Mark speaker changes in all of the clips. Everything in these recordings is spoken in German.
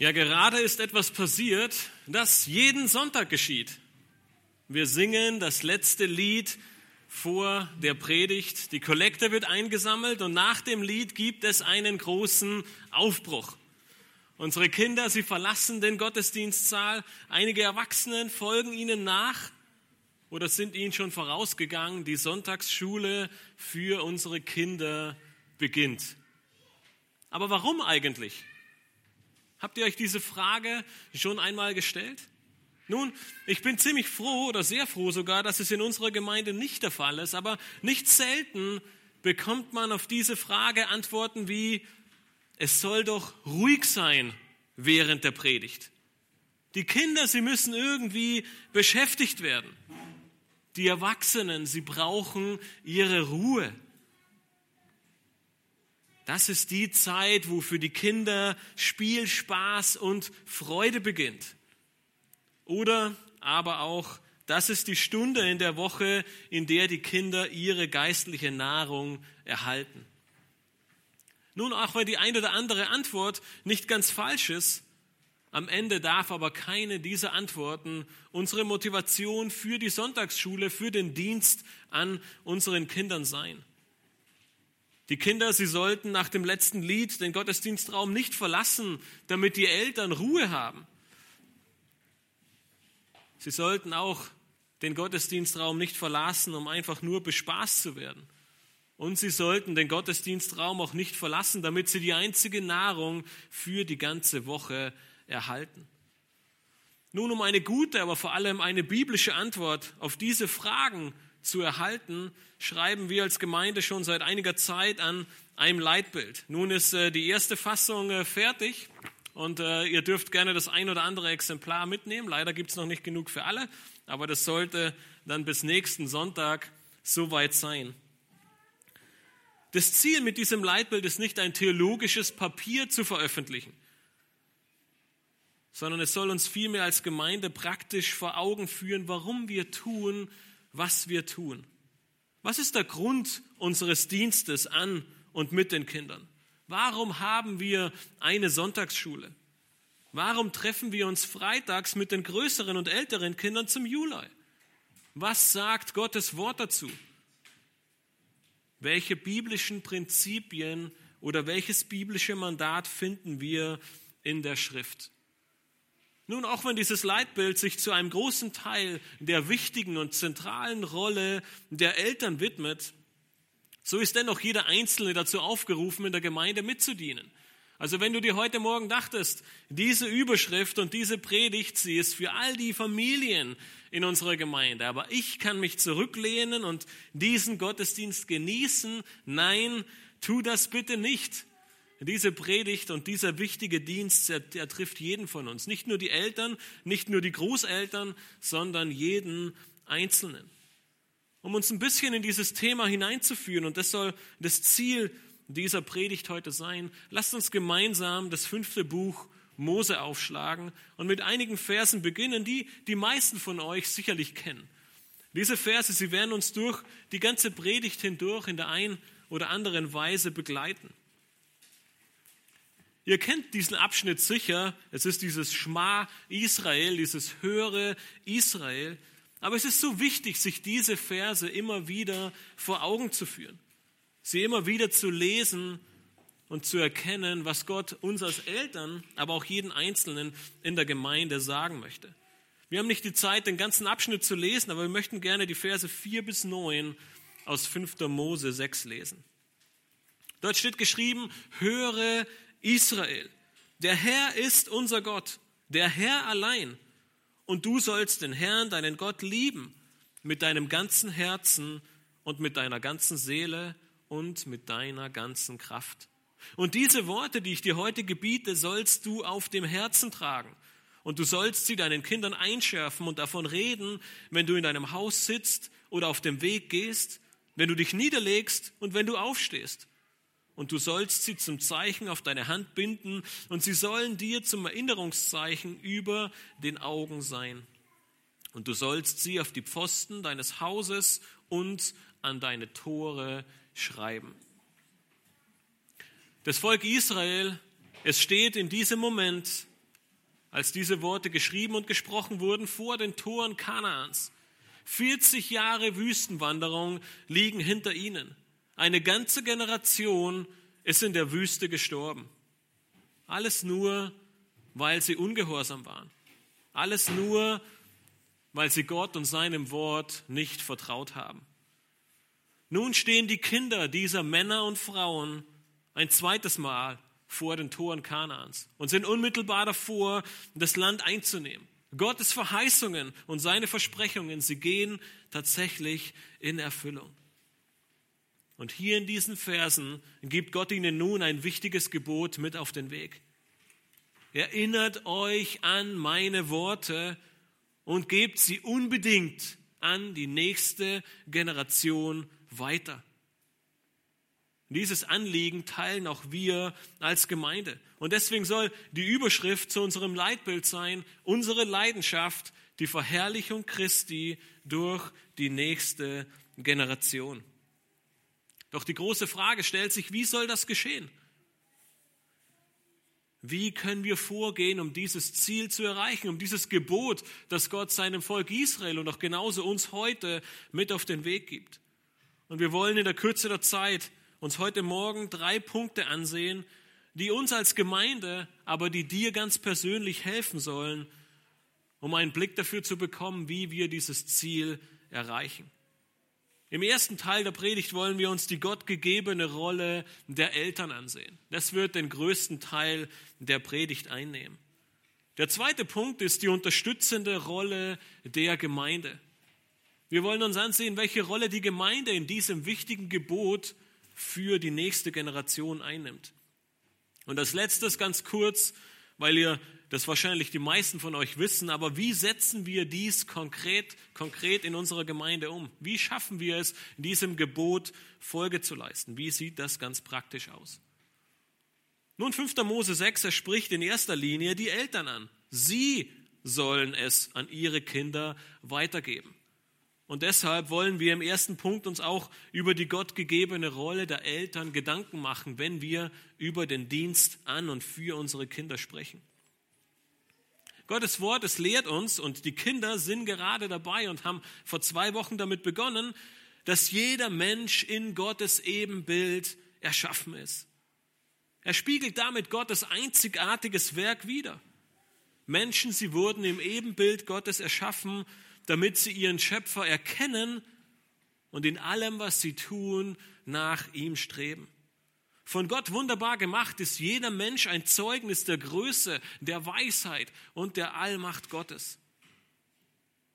Speaker 1: Ja, gerade ist etwas passiert, das jeden Sonntag geschieht. Wir singen das letzte Lied vor der Predigt. Die Kollekte wird eingesammelt und nach dem Lied gibt es einen großen Aufbruch. Unsere Kinder, sie verlassen den Gottesdienstsaal. Einige Erwachsenen folgen ihnen nach oder sind ihnen schon vorausgegangen. Die Sonntagsschule für unsere Kinder beginnt. Aber warum eigentlich? Habt ihr euch diese Frage schon einmal gestellt? Nun, ich bin ziemlich froh oder sehr froh sogar, dass es in unserer Gemeinde nicht der Fall ist, aber nicht selten bekommt man auf diese Frage Antworten wie, es soll doch ruhig sein während der Predigt. Die Kinder, sie müssen irgendwie beschäftigt werden. Die Erwachsenen, sie brauchen ihre Ruhe. Das ist die Zeit, wo für die Kinder Spiel, Spaß und Freude beginnt. Oder aber auch, das ist die Stunde in der Woche, in der die Kinder ihre geistliche Nahrung erhalten. Nun, auch wenn die eine oder andere Antwort nicht ganz falsch ist, am Ende darf aber keine dieser Antworten unsere Motivation für die Sonntagsschule, für den Dienst an unseren Kindern sein. Die Kinder, sie sollten nach dem letzten Lied den Gottesdienstraum nicht verlassen, damit die Eltern Ruhe haben. Sie sollten auch den Gottesdienstraum nicht verlassen, um einfach nur bespaßt zu werden. Und sie sollten den Gottesdienstraum auch nicht verlassen, damit sie die einzige Nahrung für die ganze Woche erhalten. Nun, um eine gute, aber vor allem eine biblische Antwort auf diese Fragen zu erhalten, schreiben wir als Gemeinde schon seit einiger Zeit an einem Leitbild. Nun ist äh, die erste Fassung äh, fertig und äh, ihr dürft gerne das ein oder andere Exemplar mitnehmen. Leider gibt es noch nicht genug für alle, aber das sollte dann bis nächsten Sonntag soweit sein. Das Ziel mit diesem Leitbild ist nicht ein theologisches Papier zu veröffentlichen, sondern es soll uns vielmehr als Gemeinde praktisch vor Augen führen, warum wir tun, was wir tun. Was ist der Grund unseres Dienstes an und mit den Kindern? Warum haben wir eine Sonntagsschule? Warum treffen wir uns freitags mit den größeren und älteren Kindern zum Juli? Was sagt Gottes Wort dazu? Welche biblischen Prinzipien oder welches biblische Mandat finden wir in der Schrift? Nun, auch wenn dieses Leitbild sich zu einem großen Teil der wichtigen und zentralen Rolle der Eltern widmet, so ist dennoch jeder Einzelne dazu aufgerufen, in der Gemeinde mitzudienen. Also wenn du dir heute Morgen dachtest, diese Überschrift und diese Predigt, sie ist für all die Familien in unserer Gemeinde, aber ich kann mich zurücklehnen und diesen Gottesdienst genießen, nein, tu das bitte nicht. Diese Predigt und dieser wichtige Dienst, der, der, trifft jeden von uns. Nicht nur die Eltern, nicht nur die Großeltern, sondern jeden Einzelnen. Um uns ein bisschen in dieses Thema hineinzuführen, und das soll das Ziel dieser Predigt heute sein, lasst uns gemeinsam das fünfte Buch Mose aufschlagen und mit einigen Versen beginnen, die die meisten von euch sicherlich kennen. Diese Verse, sie werden uns durch die ganze Predigt hindurch in der einen oder anderen Weise begleiten. Ihr kennt diesen Abschnitt sicher. Es ist dieses Schma Israel, dieses höhere Israel. Aber es ist so wichtig, sich diese Verse immer wieder vor Augen zu führen. Sie immer wieder zu lesen und zu erkennen, was Gott uns als Eltern, aber auch jeden Einzelnen in der Gemeinde sagen möchte. Wir haben nicht die Zeit, den ganzen Abschnitt zu lesen, aber wir möchten gerne die Verse 4 bis 9 aus 5. Mose 6 lesen. Dort steht geschrieben, höre Israel, der Herr ist unser Gott, der Herr allein. Und du sollst den Herrn, deinen Gott, lieben mit deinem ganzen Herzen und mit deiner ganzen Seele und mit deiner ganzen Kraft. Und diese Worte, die ich dir heute gebiete, sollst du auf dem Herzen tragen. Und du sollst sie deinen Kindern einschärfen und davon reden, wenn du in deinem Haus sitzt oder auf dem Weg gehst, wenn du dich niederlegst und wenn du aufstehst und du sollst sie zum Zeichen auf deine Hand binden und sie sollen dir zum Erinnerungszeichen über den Augen sein. Und du sollst sie auf die Pfosten deines Hauses und an deine Tore schreiben. Das Volk Israel, es steht in diesem Moment als diese Worte geschrieben und gesprochen wurden vor den Toren Kanaans. 40 Jahre Wüstenwanderung liegen hinter ihnen. Eine ganze Generation ist in der Wüste gestorben. Alles nur, weil sie ungehorsam waren. Alles nur, weil sie Gott und seinem Wort nicht vertraut haben. Nun stehen die Kinder dieser Männer und Frauen ein zweites Mal vor den Toren Kanaans und sind unmittelbar davor, das Land einzunehmen. Gottes Verheißungen und seine Versprechungen, sie gehen tatsächlich in Erfüllung. Und hier in diesen Versen gibt Gott ihnen nun ein wichtiges Gebot mit auf den Weg. Erinnert euch an meine Worte und gebt sie unbedingt an die nächste Generation weiter. Dieses Anliegen teilen auch wir als Gemeinde. Und deswegen soll die Überschrift zu unserem Leitbild sein, unsere Leidenschaft, die Verherrlichung Christi durch die nächste Generation. Doch die große Frage stellt sich, wie soll das geschehen? Wie können wir vorgehen, um dieses Ziel zu erreichen, um dieses Gebot, das Gott seinem Volk Israel und auch genauso uns heute mit auf den Weg gibt? Und wir wollen in der Kürze der Zeit uns heute Morgen drei Punkte ansehen, die uns als Gemeinde, aber die dir ganz persönlich helfen sollen, um einen Blick dafür zu bekommen, wie wir dieses Ziel erreichen. Im ersten Teil der Predigt wollen wir uns die gottgegebene Rolle der Eltern ansehen. Das wird den größten Teil der Predigt einnehmen. Der zweite Punkt ist die unterstützende Rolle der Gemeinde. Wir wollen uns ansehen, welche Rolle die Gemeinde in diesem wichtigen Gebot für die nächste Generation einnimmt. Und als letztes ganz kurz, weil ihr das wahrscheinlich die meisten von euch wissen, aber wie setzen wir dies konkret, konkret in unserer Gemeinde um? Wie schaffen wir es, diesem Gebot Folge zu leisten? Wie sieht das ganz praktisch aus? Nun, 5. Mose 6, er spricht in erster Linie die Eltern an. Sie sollen es an ihre Kinder weitergeben. Und deshalb wollen wir im ersten Punkt uns auch über die gottgegebene Rolle der Eltern Gedanken machen, wenn wir über den Dienst an und für unsere Kinder sprechen. Gottes Wort, es lehrt uns, und die Kinder sind gerade dabei und haben vor zwei Wochen damit begonnen, dass jeder Mensch in Gottes Ebenbild erschaffen ist. Er spiegelt damit Gottes einzigartiges Werk wider. Menschen, sie wurden im Ebenbild Gottes erschaffen damit sie ihren Schöpfer erkennen und in allem, was sie tun, nach ihm streben. Von Gott wunderbar gemacht ist jeder Mensch ein Zeugnis der Größe, der Weisheit und der Allmacht Gottes.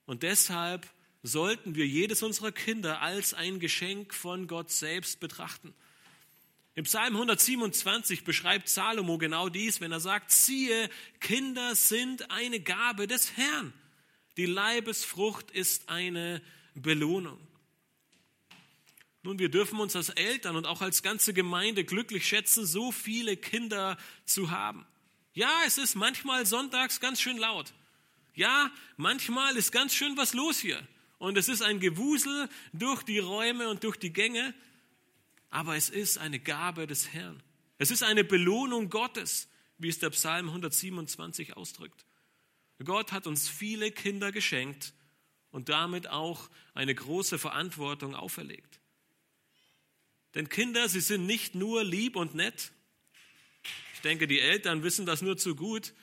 Speaker 1: Und deshalb sollten wir jedes unserer Kinder als ein Geschenk von Gott selbst betrachten. Im Psalm 127 beschreibt Salomo genau dies, wenn er sagt, siehe, Kinder sind eine Gabe des Herrn. Die Leibesfrucht ist eine Belohnung. Nun, wir dürfen uns als Eltern und auch als ganze Gemeinde glücklich schätzen, so viele Kinder zu haben. Ja, es ist manchmal sonntags ganz schön laut. Ja, manchmal ist ganz schön was los hier. Und es ist ein Gewusel durch die Räume und durch die Gänge. Aber es ist eine Gabe des Herrn. Es ist eine Belohnung Gottes, wie es der Psalm 127 ausdrückt. Gott hat uns viele Kinder geschenkt und damit auch eine große Verantwortung auferlegt. Denn Kinder, sie sind nicht nur lieb und nett. Ich denke, die Eltern wissen das nur zu gut.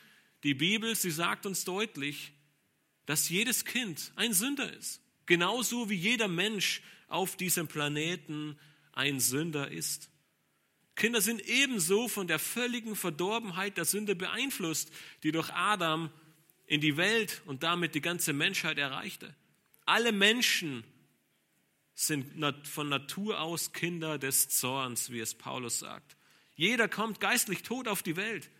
Speaker 1: Die Bibel, sie sagt uns deutlich, dass jedes Kind ein Sünder ist. Genauso wie jeder Mensch auf diesem Planeten ein Sünder ist. Kinder sind ebenso von der völligen Verdorbenheit der Sünde beeinflusst, die durch Adam in die Welt und damit die ganze Menschheit erreichte. Alle Menschen sind von Natur aus Kinder des Zorns, wie es Paulus sagt. Jeder kommt geistlich tot auf die Welt.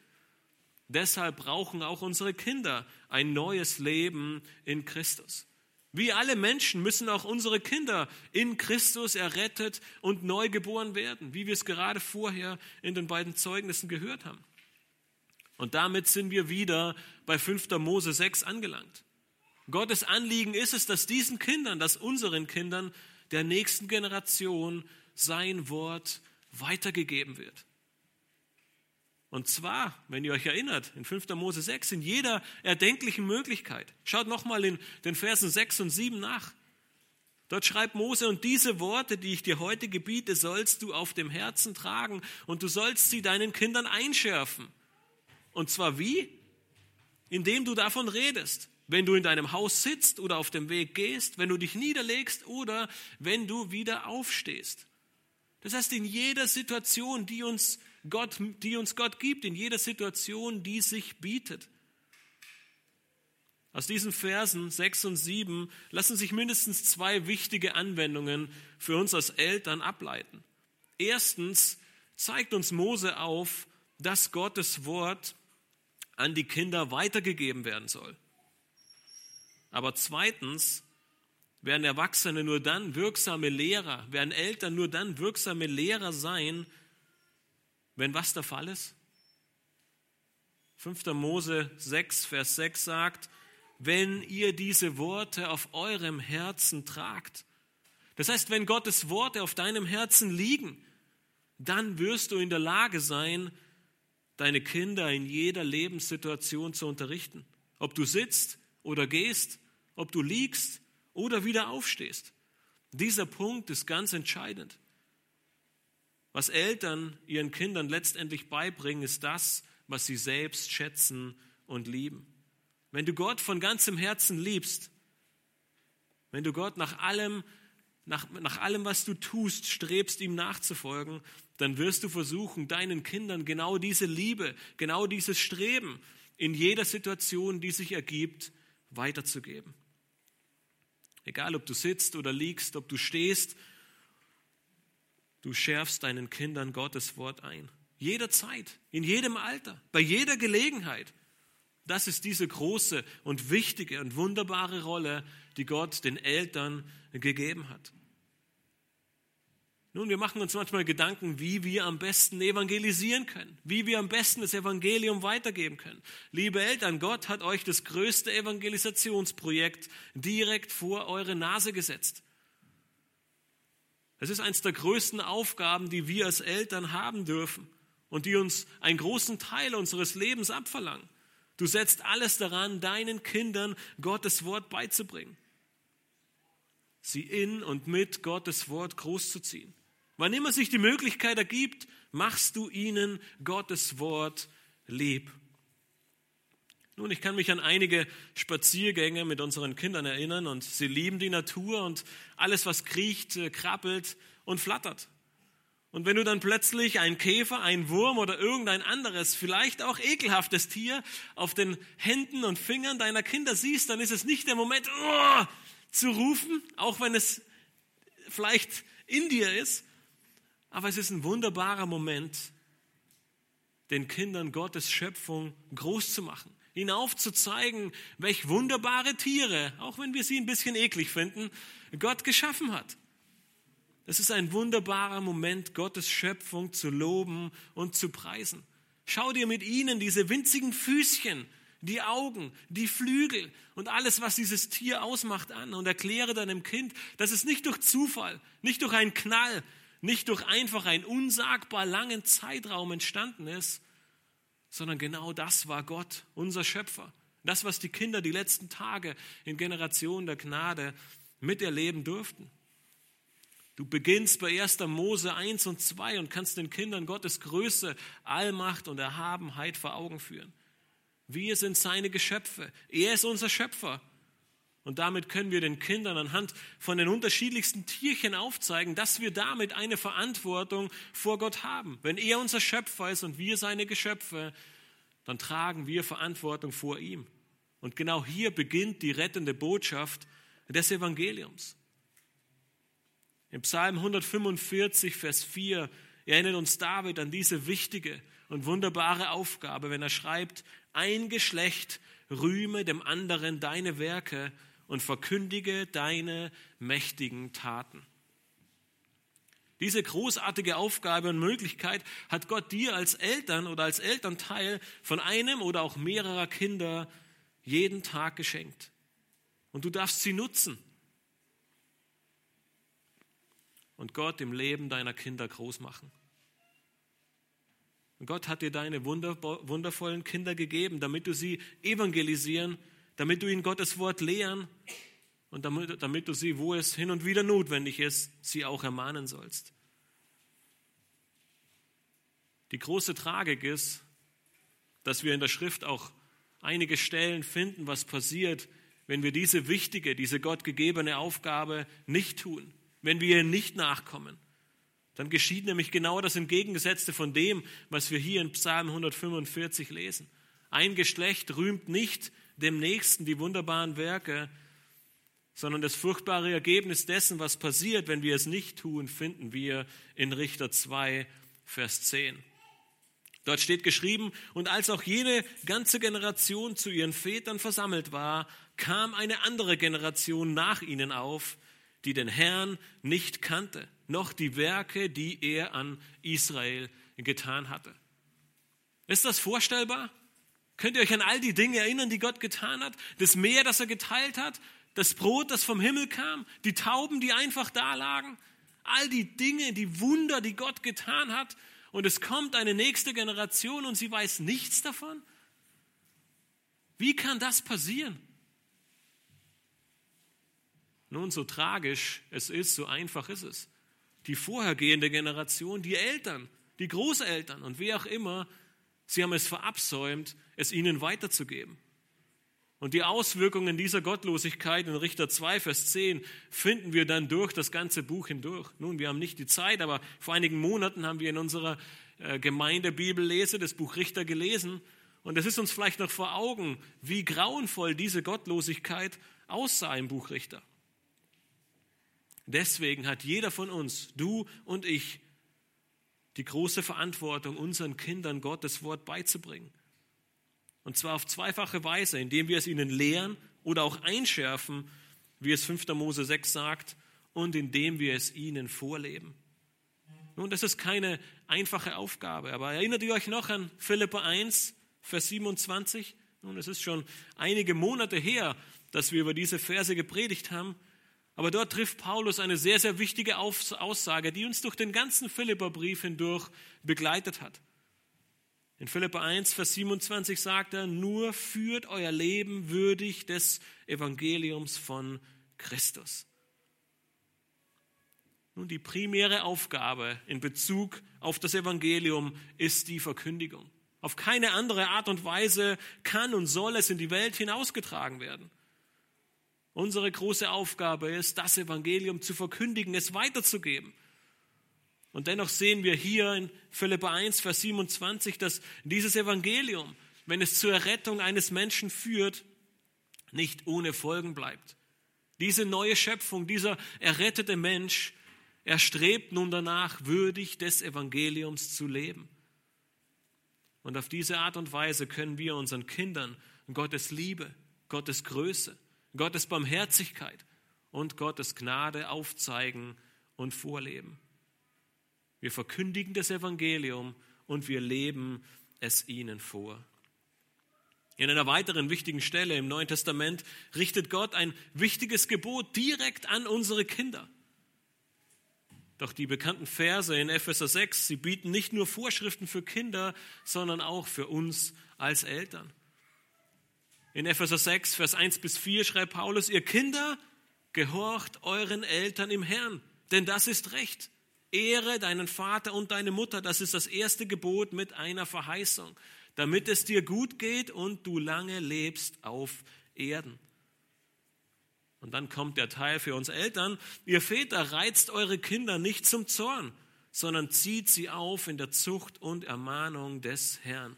Speaker 1: Deshalb brauchen auch unsere Kinder ein neues Leben in Christus. Wie alle Menschen müssen auch unsere Kinder in Christus errettet und neu geboren werden, wie wir es gerade vorher in den beiden Zeugnissen gehört haben. Und damit sind wir wieder bei 5. Mose 6 angelangt. Gottes Anliegen ist es, dass diesen Kindern, dass unseren Kindern der nächsten Generation sein Wort weitergegeben wird. Und zwar, wenn ihr euch erinnert, in 5. Mose 6, in jeder erdenklichen Möglichkeit. Schaut nochmal in den Versen 6 und 7 nach. Dort schreibt Mose, und diese Worte, die ich dir heute gebiete, sollst du auf dem Herzen tragen und du sollst sie deinen Kindern einschärfen. Und zwar wie? Indem du davon redest. Wenn du in deinem Haus sitzt oder auf dem Weg gehst, wenn du dich niederlegst oder wenn du wieder aufstehst. Das heißt, in jeder Situation, die uns Gott, die uns Gott gibt, in jeder Situation, die sich bietet. Aus diesen Versen 6 und 7 lassen sich mindestens zwei wichtige Anwendungen für uns als Eltern ableiten. Erstens zeigt uns Mose auf, dass Gottes Wort an die Kinder weitergegeben werden soll. Aber zweitens werden Erwachsene nur dann wirksame Lehrer, werden Eltern nur dann wirksame Lehrer sein, wenn was der Fall ist? 5. Mose 6, Vers 6 sagt, wenn ihr diese Worte auf eurem Herzen tragt. Das heißt, wenn Gottes Worte auf deinem Herzen liegen, dann wirst du in der Lage sein, deine Kinder in jeder Lebenssituation zu unterrichten. Ob du sitzt oder gehst, ob du liegst oder wieder aufstehst. Dieser Punkt ist ganz entscheidend. Was Eltern ihren Kindern letztendlich beibringen, ist das, was sie selbst schätzen und lieben. Wenn du Gott von ganzem Herzen liebst, wenn du Gott nach allem, nach, nach allem, was du tust, strebst, ihm nachzufolgen, dann wirst du versuchen, deinen Kindern genau diese Liebe, genau dieses Streben in jeder Situation, die sich ergibt, weiterzugeben. Egal, ob du sitzt oder liegst, ob du stehst Du schärfst deinen Kindern Gottes Wort ein. Jederzeit, in jedem Alter, bei jeder Gelegenheit. Das ist diese große und wichtige und wunderbare Rolle, die Gott den Eltern gegeben hat. Nun, wir machen uns manchmal Gedanken, wie wir am besten evangelisieren können, wie wir am besten das Evangelium weitergeben können. Liebe Eltern, Gott hat euch das größte Evangelisationsprojekt direkt vor eure Nase gesetzt. Es ist eines der größten Aufgaben, die wir als Eltern haben dürfen und die uns einen großen Teil unseres Lebens abverlangen. Du setzt alles daran, deinen Kindern Gottes Wort beizubringen. Sie in und mit Gottes Wort großzuziehen. Wann immer sich die Möglichkeit ergibt, machst du ihnen Gottes Wort lieb. Nun, ich kann mich an einige Spaziergänge mit unseren Kindern erinnern und sie lieben die Natur und alles, was kriecht, äh, krabbelt und flattert. Und wenn du dann plötzlich einen Käfer, einen Wurm oder irgendein anderes, vielleicht auch ekelhaftes Tier auf den Händen und Fingern deiner Kinder siehst, dann ist es nicht der Moment, oh, zu rufen, auch wenn es vielleicht in dir ist, aber es ist ein wunderbarer Moment, den Kindern Gottes Schöpfung groß zu machen ihnen aufzuzeigen, welch wunderbare Tiere, auch wenn wir sie ein bisschen eklig finden, Gott geschaffen hat. Es ist ein wunderbarer Moment, Gottes Schöpfung zu loben und zu preisen. Schau dir mit ihnen diese winzigen Füßchen, die Augen, die Flügel und alles, was dieses Tier ausmacht, an und erkläre deinem Kind, dass es nicht durch Zufall, nicht durch einen Knall, nicht durch einfach einen unsagbar langen Zeitraum entstanden ist, sondern genau das war Gott, unser Schöpfer. Das, was die Kinder die letzten Tage in Generationen der Gnade miterleben durften. Du beginnst bei 1. Mose 1 und 2 und kannst den Kindern Gottes Größe, Allmacht und Erhabenheit vor Augen führen. Wir sind seine Geschöpfe. Er ist unser Schöpfer. Und damit können wir den Kindern anhand von den unterschiedlichsten Tierchen aufzeigen, dass wir damit eine Verantwortung vor Gott haben. Wenn er unser Schöpfer ist und wir seine Geschöpfe, dann tragen wir Verantwortung vor ihm. Und genau hier beginnt die rettende Botschaft des Evangeliums. Im Psalm 145, Vers 4 erinnert uns David an diese wichtige und wunderbare Aufgabe, wenn er schreibt, ein Geschlecht rühme dem anderen deine Werke und verkündige deine mächtigen Taten. Diese großartige Aufgabe und Möglichkeit hat Gott dir als Eltern oder als Elternteil von einem oder auch mehrerer Kinder jeden Tag geschenkt. Und du darfst sie nutzen. Und Gott im Leben deiner Kinder groß machen. Gott hat dir deine wundervollen Kinder gegeben, damit du sie evangelisieren, damit du ihnen Gottes Wort lehren und damit, damit du sie, wo es hin und wieder notwendig ist, sie auch ermahnen sollst. Die große Tragik ist, dass wir in der Schrift auch einige Stellen finden, was passiert, wenn wir diese wichtige, diese Gott gegebene Aufgabe nicht tun, wenn wir ihr nicht nachkommen. Dann geschieht nämlich genau das Entgegengesetzte von dem, was wir hier in Psalm 145 lesen. Ein Geschlecht rühmt nicht dem Nächsten die wunderbaren Werke, sondern das furchtbare Ergebnis dessen, was passiert, wenn wir es nicht tun, finden wir in Richter 2, Vers 10. Dort steht geschrieben, und als auch jene ganze Generation zu ihren Vätern versammelt war, kam eine andere Generation nach ihnen auf, die den Herrn nicht kannte noch die Werke, die er an Israel getan hatte. Ist das vorstellbar? Könnt ihr euch an all die Dinge erinnern, die Gott getan hat? Das Meer, das er geteilt hat? Das Brot, das vom Himmel kam? Die Tauben, die einfach da lagen? All die Dinge, die Wunder, die Gott getan hat. Und es kommt eine nächste Generation und sie weiß nichts davon? Wie kann das passieren? Nun, so tragisch es ist, so einfach ist es die vorhergehende Generation, die Eltern, die Großeltern und wer auch immer, sie haben es verabsäumt, es ihnen weiterzugeben. Und die Auswirkungen dieser Gottlosigkeit in Richter 2, Vers 10 finden wir dann durch das ganze Buch hindurch. Nun, wir haben nicht die Zeit, aber vor einigen Monaten haben wir in unserer äh, Gemeinde Bibellese das Buch Richter gelesen. Und es ist uns vielleicht noch vor Augen, wie grauenvoll diese Gottlosigkeit aussah im Buch Richter. Deswegen hat jeder von uns, du und ich, die große Verantwortung, unseren Kindern Gottes Wort beizubringen. Und zwar auf zweifache Weise, indem wir es ihnen lehren oder auch einschärfen, wie es 5. Mose 6 sagt, und indem wir es ihnen vorleben. Nun, das ist keine einfache Aufgabe, aber erinnert ihr euch noch an Philippa 1, Vers 27? Nun, es ist schon einige Monate her, dass wir über diese Verse gepredigt haben. Aber dort trifft Paulus eine sehr, sehr wichtige Aussage, die uns durch den ganzen Philipperbrief hindurch begleitet hat. In Philippa 1, Vers 27 sagt er, nur führt euer Leben würdig des Evangeliums von Christus. Nun, die primäre Aufgabe in Bezug auf das Evangelium ist die Verkündigung. Auf keine andere Art und Weise kann und soll es in die Welt hinausgetragen werden. Unsere große Aufgabe ist, das Evangelium zu verkündigen, es weiterzugeben. Und dennoch sehen wir hier in Philippa 1, Vers 27, dass dieses Evangelium, wenn es zur Errettung eines Menschen führt, nicht ohne Folgen bleibt. Diese neue Schöpfung, dieser errettete Mensch, er strebt nun danach, würdig des Evangeliums zu leben. Und auf diese Art und Weise können wir unseren Kindern Gottes Liebe, Gottes Größe, Gottes Barmherzigkeit und Gottes Gnade aufzeigen und vorleben. Wir verkündigen das Evangelium und wir leben es ihnen vor. In einer weiteren wichtigen Stelle im Neuen Testament richtet Gott ein wichtiges Gebot direkt an unsere Kinder. Doch die bekannten Verse in Epheser 6, sie bieten nicht nur Vorschriften für Kinder, sondern auch für uns als Eltern. In Epheser 6, Vers 1 bis 4 schreibt Paulus, ihr Kinder, gehorcht euren Eltern im Herrn, denn das ist recht. Ehre deinen Vater und deine Mutter, das ist das erste Gebot mit einer Verheißung, damit es dir gut geht und du lange lebst auf Erden. Und dann kommt der Teil für uns Eltern, ihr Väter reizt eure Kinder nicht zum Zorn, sondern zieht sie auf in der Zucht und Ermahnung des Herrn.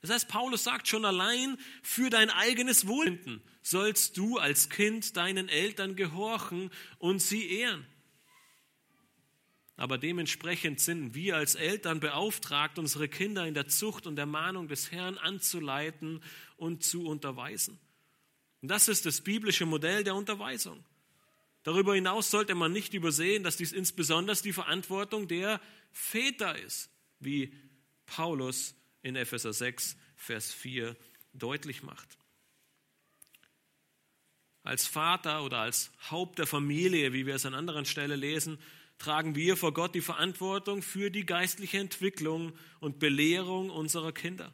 Speaker 1: Das heißt, Paulus sagt schon allein, für dein eigenes Wohlfinden sollst du als Kind deinen Eltern gehorchen und sie ehren. Aber dementsprechend sind wir als Eltern beauftragt, unsere Kinder in der Zucht und der Mahnung des Herrn anzuleiten und zu unterweisen. Und das ist das biblische Modell der Unterweisung. Darüber hinaus sollte man nicht übersehen, dass dies insbesondere die Verantwortung der Väter ist, wie Paulus in Epheser 6, Vers 4 deutlich macht. Als Vater oder als Haupt der Familie, wie wir es an anderen Stellen lesen, tragen wir vor Gott die Verantwortung für die geistliche Entwicklung und Belehrung unserer Kinder.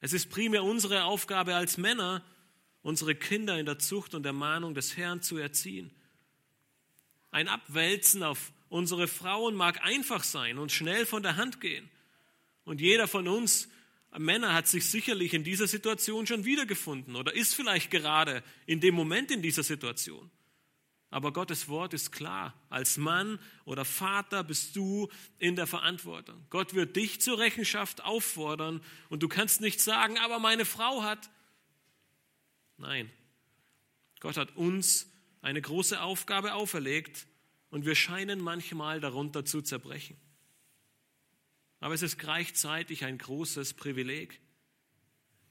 Speaker 1: Es ist primär unsere Aufgabe als Männer, unsere Kinder in der Zucht und Ermahnung des Herrn zu erziehen. Ein Abwälzen auf unsere Frauen mag einfach sein und schnell von der Hand gehen. Und jeder von uns Männer hat sich sicherlich in dieser Situation schon wiedergefunden oder ist vielleicht gerade in dem Moment in dieser Situation. Aber Gottes Wort ist klar. Als Mann oder Vater bist du in der Verantwortung. Gott wird dich zur Rechenschaft auffordern und du kannst nicht sagen, aber meine Frau hat. Nein, Gott hat uns eine große Aufgabe auferlegt und wir scheinen manchmal darunter zu zerbrechen. Aber es ist gleichzeitig ein großes Privileg.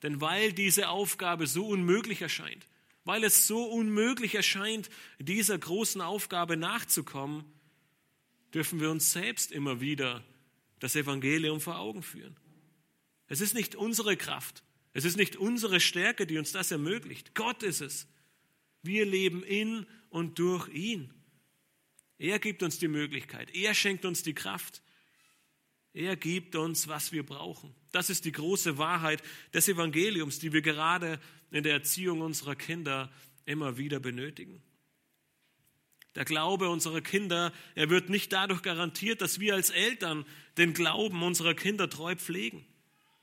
Speaker 1: Denn weil diese Aufgabe so unmöglich erscheint, weil es so unmöglich erscheint, dieser großen Aufgabe nachzukommen, dürfen wir uns selbst immer wieder das Evangelium vor Augen führen. Es ist nicht unsere Kraft, es ist nicht unsere Stärke, die uns das ermöglicht. Gott ist es. Wir leben in und durch ihn. Er gibt uns die Möglichkeit, er schenkt uns die Kraft. Er gibt uns, was wir brauchen. Das ist die große Wahrheit des Evangeliums, die wir gerade in der Erziehung unserer Kinder immer wieder benötigen. Der Glaube unserer Kinder, er wird nicht dadurch garantiert, dass wir als Eltern den Glauben unserer Kinder treu pflegen.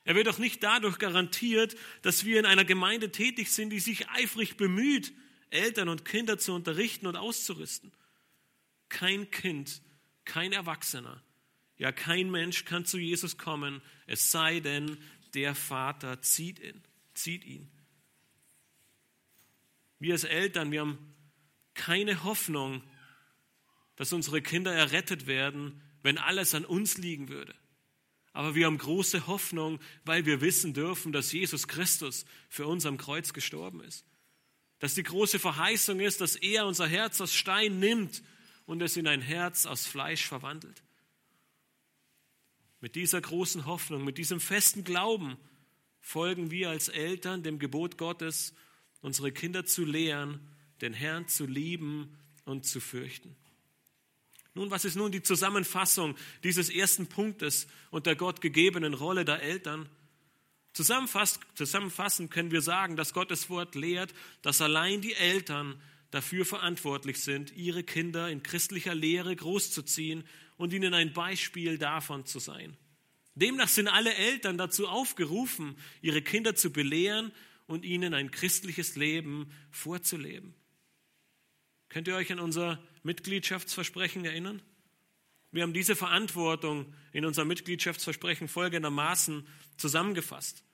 Speaker 1: Er wird auch nicht dadurch garantiert, dass wir in einer Gemeinde tätig sind, die sich eifrig bemüht, Eltern und Kinder zu unterrichten und auszurüsten. Kein Kind, kein Erwachsener ja, kein Mensch kann zu Jesus kommen, es sei denn, der Vater zieht ihn. Zieht ihn. Wir als Eltern, wir haben keine Hoffnung, dass unsere Kinder errettet werden, wenn alles an uns liegen würde. Aber wir haben große Hoffnung, weil wir wissen dürfen, dass Jesus Christus für uns am Kreuz gestorben ist. Dass die große Verheißung ist, dass er unser Herz aus Stein nimmt und es in ein Herz aus Fleisch verwandelt. Mit dieser großen Hoffnung, mit diesem festen Glauben folgen wir als Eltern dem Gebot Gottes, unsere Kinder zu lehren, den Herrn zu lieben und zu fürchten. Nun, was ist nun die Zusammenfassung dieses ersten Punktes und der Gott gegebenen Rolle der Eltern? Zusammenfassend können wir sagen, dass Gottes Wort lehrt, dass allein die Eltern dafür verantwortlich sind, ihre Kinder in christlicher Lehre großzuziehen und ihnen ein Beispiel davon zu sein. Demnach sind alle Eltern dazu aufgerufen, ihre Kinder zu belehren und ihnen ein christliches Leben vorzuleben. Könnt ihr euch an unser Mitgliedschaftsversprechen erinnern? Wir haben diese Verantwortung in unserem Mitgliedschaftsversprechen folgendermaßen zusammengefasst.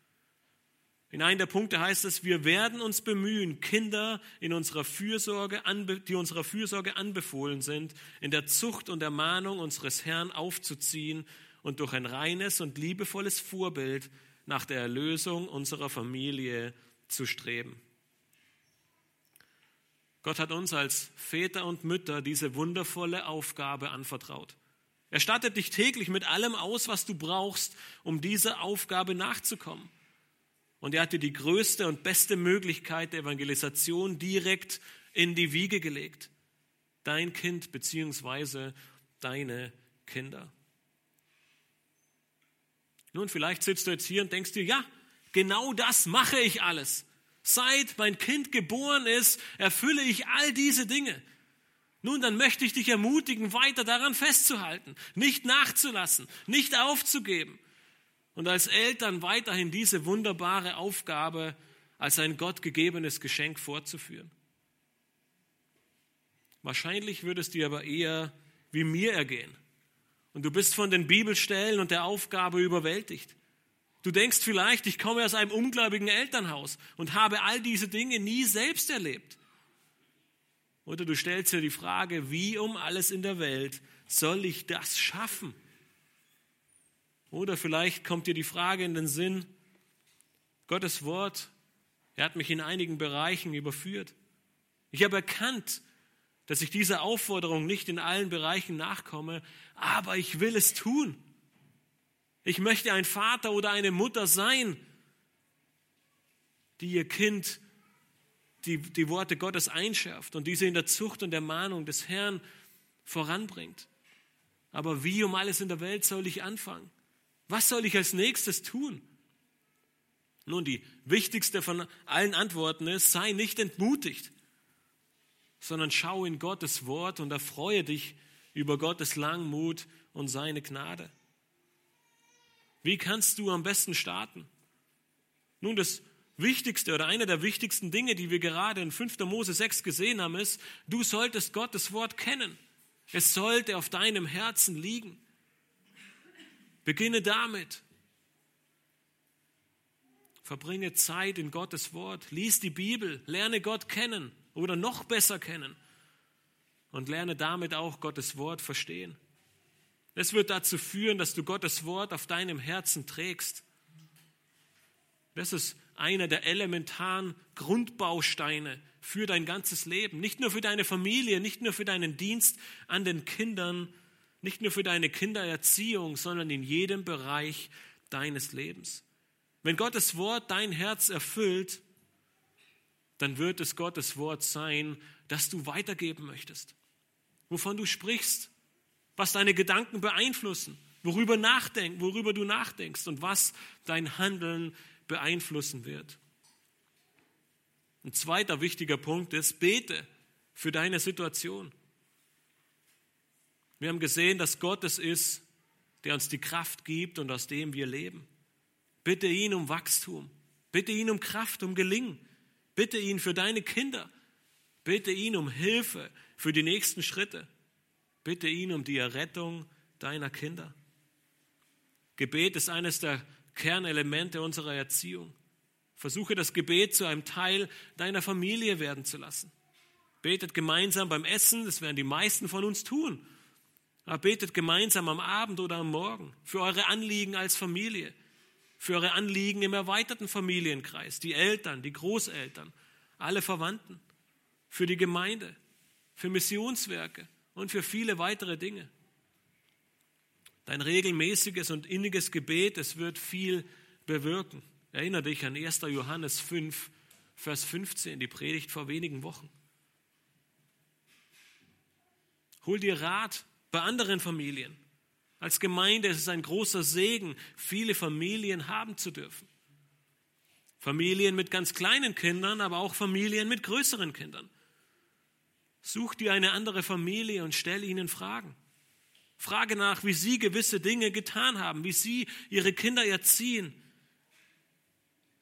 Speaker 1: In einem der Punkte heißt es, wir werden uns bemühen, Kinder in unserer Fürsorge, die unserer Fürsorge anbefohlen sind, in der Zucht und Ermahnung unseres Herrn aufzuziehen und durch ein reines und liebevolles Vorbild nach der Erlösung unserer Familie zu streben. Gott hat uns als Väter und Mütter diese wundervolle Aufgabe anvertraut. Er stattet dich täglich mit allem aus, was du brauchst, um dieser Aufgabe nachzukommen. Und er hat dir die größte und beste Möglichkeit der Evangelisation direkt in die Wiege gelegt. Dein Kind beziehungsweise deine Kinder. Nun, vielleicht sitzt du jetzt hier und denkst dir, ja, genau das mache ich alles. Seit mein Kind geboren ist, erfülle ich all diese Dinge. Nun, dann möchte ich dich ermutigen, weiter daran festzuhalten, nicht nachzulassen, nicht aufzugeben und als Eltern weiterhin diese wunderbare Aufgabe als ein Gott gegebenes Geschenk fortzuführen. Wahrscheinlich würde es dir aber eher wie mir ergehen. Und du bist von den Bibelstellen und der Aufgabe überwältigt. Du denkst vielleicht, ich komme aus einem ungläubigen Elternhaus und habe all diese Dinge nie selbst erlebt. Oder du stellst dir die Frage, wie um alles in der Welt soll ich das schaffen? Oder vielleicht kommt dir die Frage in den Sinn, Gottes Wort, er hat mich in einigen Bereichen überführt. Ich habe erkannt, dass ich dieser Aufforderung nicht in allen Bereichen nachkomme, aber ich will es tun. Ich möchte ein Vater oder eine Mutter sein, die ihr Kind die, die Worte Gottes einschärft und diese in der Zucht und Ermahnung des Herrn voranbringt. Aber wie um alles in der Welt soll ich anfangen? Was soll ich als nächstes tun? Nun, die wichtigste von allen Antworten ist, sei nicht entmutigt, sondern schau in Gottes Wort und erfreue dich über Gottes Langmut und seine Gnade. Wie kannst du am besten starten? Nun, das Wichtigste oder eine der wichtigsten Dinge, die wir gerade in 5. Mose 6 gesehen haben, ist, du solltest Gottes Wort kennen. Es sollte auf deinem Herzen liegen. Beginne damit. Verbringe Zeit in Gottes Wort. Lies die Bibel. Lerne Gott kennen oder noch besser kennen. Und lerne damit auch Gottes Wort verstehen. Es wird dazu führen, dass du Gottes Wort auf deinem Herzen trägst. Das ist einer der elementaren Grundbausteine für dein ganzes Leben. Nicht nur für deine Familie, nicht nur für deinen Dienst an den Kindern, nicht nur für deine Kindererziehung, sondern in jedem Bereich deines Lebens. Wenn Gottes Wort dein Herz erfüllt, dann wird es Gottes Wort sein, das du weitergeben möchtest, wovon du sprichst, was deine Gedanken beeinflussen, worüber, nachdenk, worüber du nachdenkst und was dein Handeln beeinflussen wird. Ein zweiter wichtiger Punkt ist, bete für deine Situation. Wir haben gesehen, dass Gott es ist, der uns die Kraft gibt und aus dem wir leben. Bitte ihn um Wachstum. Bitte ihn um Kraft, um Gelingen. Bitte ihn für deine Kinder. Bitte ihn um Hilfe für die nächsten Schritte. Bitte ihn um die Errettung deiner Kinder. Gebet ist eines der Kernelemente unserer Erziehung. Versuche das Gebet zu einem Teil deiner Familie werden zu lassen. Betet gemeinsam beim Essen, das werden die meisten von uns tun. Aber betet gemeinsam am Abend oder am Morgen für eure Anliegen als Familie, für eure Anliegen im erweiterten Familienkreis, die Eltern, die Großeltern, alle Verwandten, für die Gemeinde, für Missionswerke und für viele weitere Dinge. Dein regelmäßiges und inniges Gebet, es wird viel bewirken. Erinnere dich an 1. Johannes 5, Vers 15, die Predigt vor wenigen Wochen. Hol dir Rat bei anderen Familien. Als Gemeinde ist es ein großer Segen, viele Familien haben zu dürfen. Familien mit ganz kleinen Kindern, aber auch Familien mit größeren Kindern. Such dir eine andere Familie und stell ihnen Fragen. Frage nach, wie sie gewisse Dinge getan haben, wie sie ihre Kinder erziehen,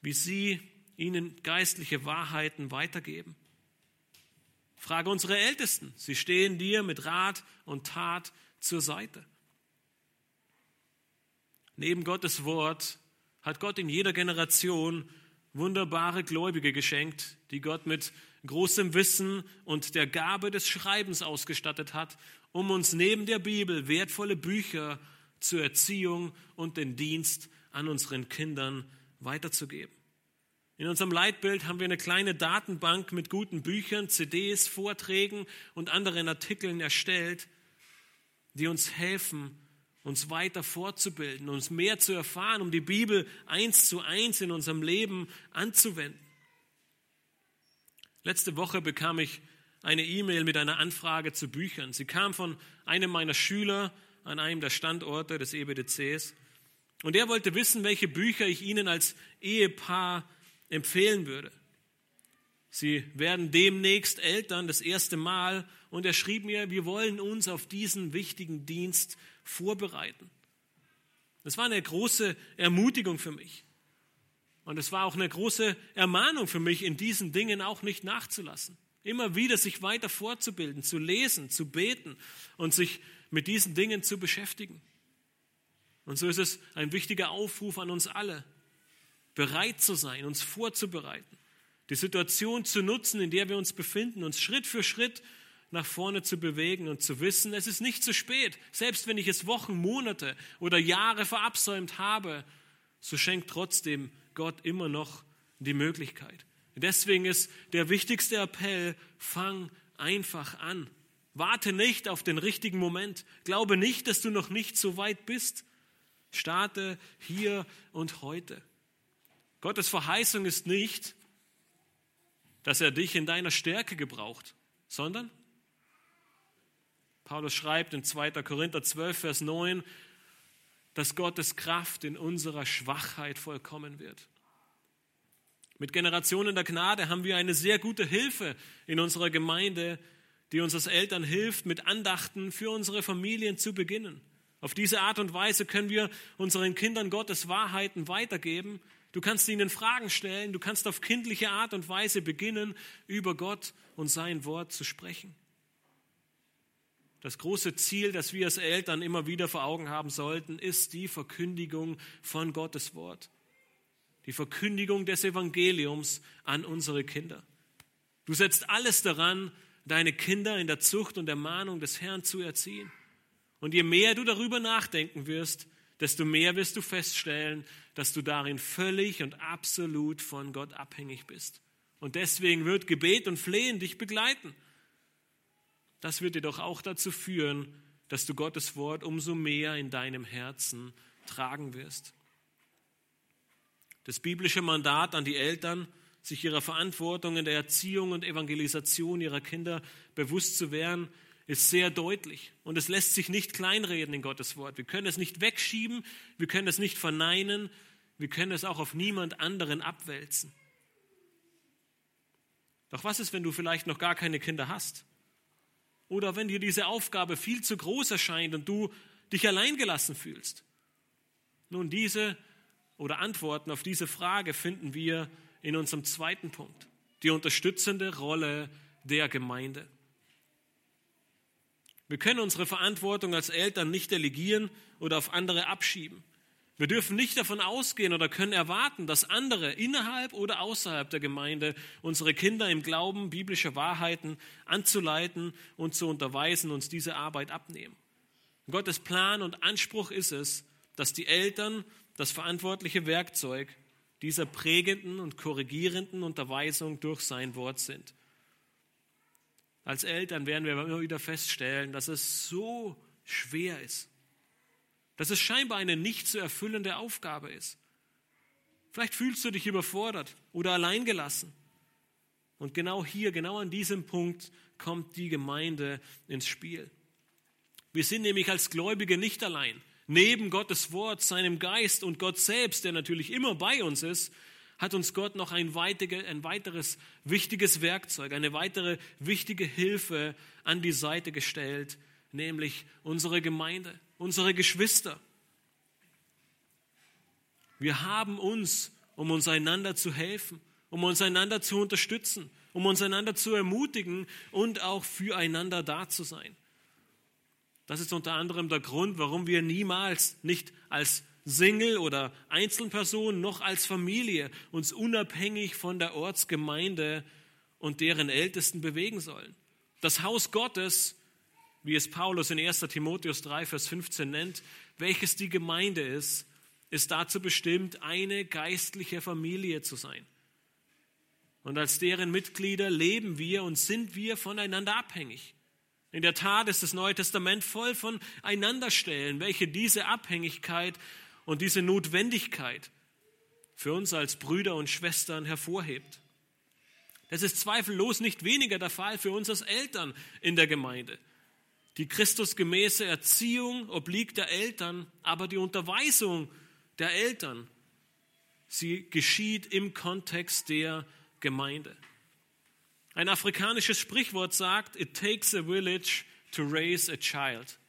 Speaker 1: wie sie ihnen geistliche Wahrheiten weitergeben. Frage unsere Ältesten. Sie stehen dir mit Rat und Tat zur Seite. Neben Gottes Wort hat Gott in jeder Generation wunderbare Gläubige geschenkt, die Gott mit großem Wissen und der Gabe des Schreibens ausgestattet hat, um uns neben der Bibel wertvolle Bücher zur Erziehung und den Dienst an unseren Kindern weiterzugeben. In unserem Leitbild haben wir eine kleine Datenbank mit guten Büchern, CDs, Vorträgen und anderen Artikeln erstellt, die uns helfen, uns weiter fortzubilden, uns mehr zu erfahren, um die Bibel eins zu eins in unserem Leben anzuwenden. Letzte Woche bekam ich eine E-Mail mit einer Anfrage zu Büchern. Sie kam von einem meiner Schüler an einem der Standorte des EBDCs. Und er wollte wissen, welche Bücher ich Ihnen als Ehepaar empfehlen würde. Sie werden demnächst Eltern das erste Mal und er schrieb mir, wir wollen uns auf diesen wichtigen Dienst vorbereiten. Das war eine große Ermutigung für mich. Und es war auch eine große Ermahnung für mich, in diesen Dingen auch nicht nachzulassen. Immer wieder sich weiter fortzubilden, zu lesen, zu beten und sich mit diesen Dingen zu beschäftigen. Und so ist es ein wichtiger Aufruf an uns alle, bereit zu sein, uns vorzubereiten, die Situation zu nutzen, in der wir uns befinden, uns Schritt für Schritt nach vorne zu bewegen und zu wissen, es ist nicht zu spät. Selbst wenn ich es Wochen, Monate oder Jahre verabsäumt habe, so schenkt trotzdem Gott immer noch die Möglichkeit. Deswegen ist der wichtigste Appell, fang einfach an. Warte nicht auf den richtigen Moment. Glaube nicht, dass du noch nicht so weit bist. Starte hier und heute. Gottes Verheißung ist nicht, dass er dich in deiner Stärke gebraucht, sondern Paulus schreibt in 2. Korinther 12, Vers 9, dass Gottes Kraft in unserer Schwachheit vollkommen wird. Mit Generationen der Gnade haben wir eine sehr gute Hilfe in unserer Gemeinde, die uns als Eltern hilft, mit Andachten für unsere Familien zu beginnen. Auf diese Art und Weise können wir unseren Kindern Gottes Wahrheiten weitergeben. Du kannst ihnen Fragen stellen, du kannst auf kindliche Art und Weise beginnen, über Gott und sein Wort zu sprechen. Das große Ziel, das wir als Eltern immer wieder vor Augen haben sollten, ist die Verkündigung von Gottes Wort. Die Verkündigung des Evangeliums an unsere Kinder. Du setzt alles daran, deine Kinder in der Zucht und Ermahnung des Herrn zu erziehen. Und je mehr du darüber nachdenken wirst, desto mehr wirst du feststellen, dass du darin völlig und absolut von Gott abhängig bist. Und deswegen wird Gebet und Flehen dich begleiten. Das wird dir doch auch dazu führen, dass du Gottes Wort umso mehr in deinem Herzen tragen wirst. Das biblische Mandat an die Eltern, sich ihrer Verantwortung in der Erziehung und Evangelisation ihrer Kinder bewusst zu werden, ist sehr deutlich. Und es lässt sich nicht kleinreden in Gottes Wort. Wir können es nicht wegschieben, wir können es nicht verneinen, wir können es auch auf niemand anderen abwälzen. Doch was ist, wenn du vielleicht noch gar keine Kinder hast? Oder wenn dir diese Aufgabe viel zu groß erscheint und du dich alleingelassen fühlst? Nun, diese oder Antworten auf diese Frage finden wir in unserem zweiten Punkt, die unterstützende Rolle der Gemeinde. Wir können unsere Verantwortung als Eltern nicht delegieren oder auf andere abschieben. Wir dürfen nicht davon ausgehen oder können erwarten, dass andere innerhalb oder außerhalb der Gemeinde unsere Kinder im Glauben biblische Wahrheiten anzuleiten und zu unterweisen, uns diese Arbeit abnehmen. Gottes Plan und Anspruch ist es, dass die Eltern das verantwortliche Werkzeug dieser prägenden und korrigierenden Unterweisung durch sein Wort sind. Als Eltern werden wir immer wieder feststellen, dass es so schwer ist, dass es scheinbar eine nicht zu erfüllende Aufgabe ist. Vielleicht fühlst du dich überfordert oder alleingelassen. Und genau hier, genau an diesem Punkt kommt die Gemeinde ins Spiel. Wir sind nämlich als Gläubige nicht allein. Neben Gottes Wort, seinem Geist und Gott selbst, der natürlich immer bei uns ist, hat uns Gott noch ein, weiteres wichtiges Werkzeug, eine weitere wichtige Hilfe an die Seite gestellt, nämlich unsere Gemeinde unsere Geschwister. Wir haben uns, um uns einander zu helfen, um uns einander zu unterstützen, um uns einander zu ermutigen und auch füreinander da zu sein. Das ist unter anderem der Grund, warum wir niemals nicht als Single oder Einzelperson noch als Familie uns unabhängig von der Ortsgemeinde und deren Ältesten bewegen sollen. Das Haus Gottes wie es Paulus in 1 Timotheus 3, Vers 15 nennt, welches die Gemeinde ist, ist dazu bestimmt, eine geistliche Familie zu sein. Und als deren Mitglieder leben wir und sind wir voneinander abhängig. In der Tat ist das Neue Testament voll von Einanderstellen, welche diese Abhängigkeit und diese Notwendigkeit für uns als Brüder und Schwestern hervorhebt. Das ist zweifellos nicht weniger der Fall für uns als Eltern in der Gemeinde. Die christusgemäße Erziehung obliegt der Eltern, aber die Unterweisung der Eltern, sie geschieht im Kontext der Gemeinde. Ein afrikanisches Sprichwort sagt, it takes a village to raise a child.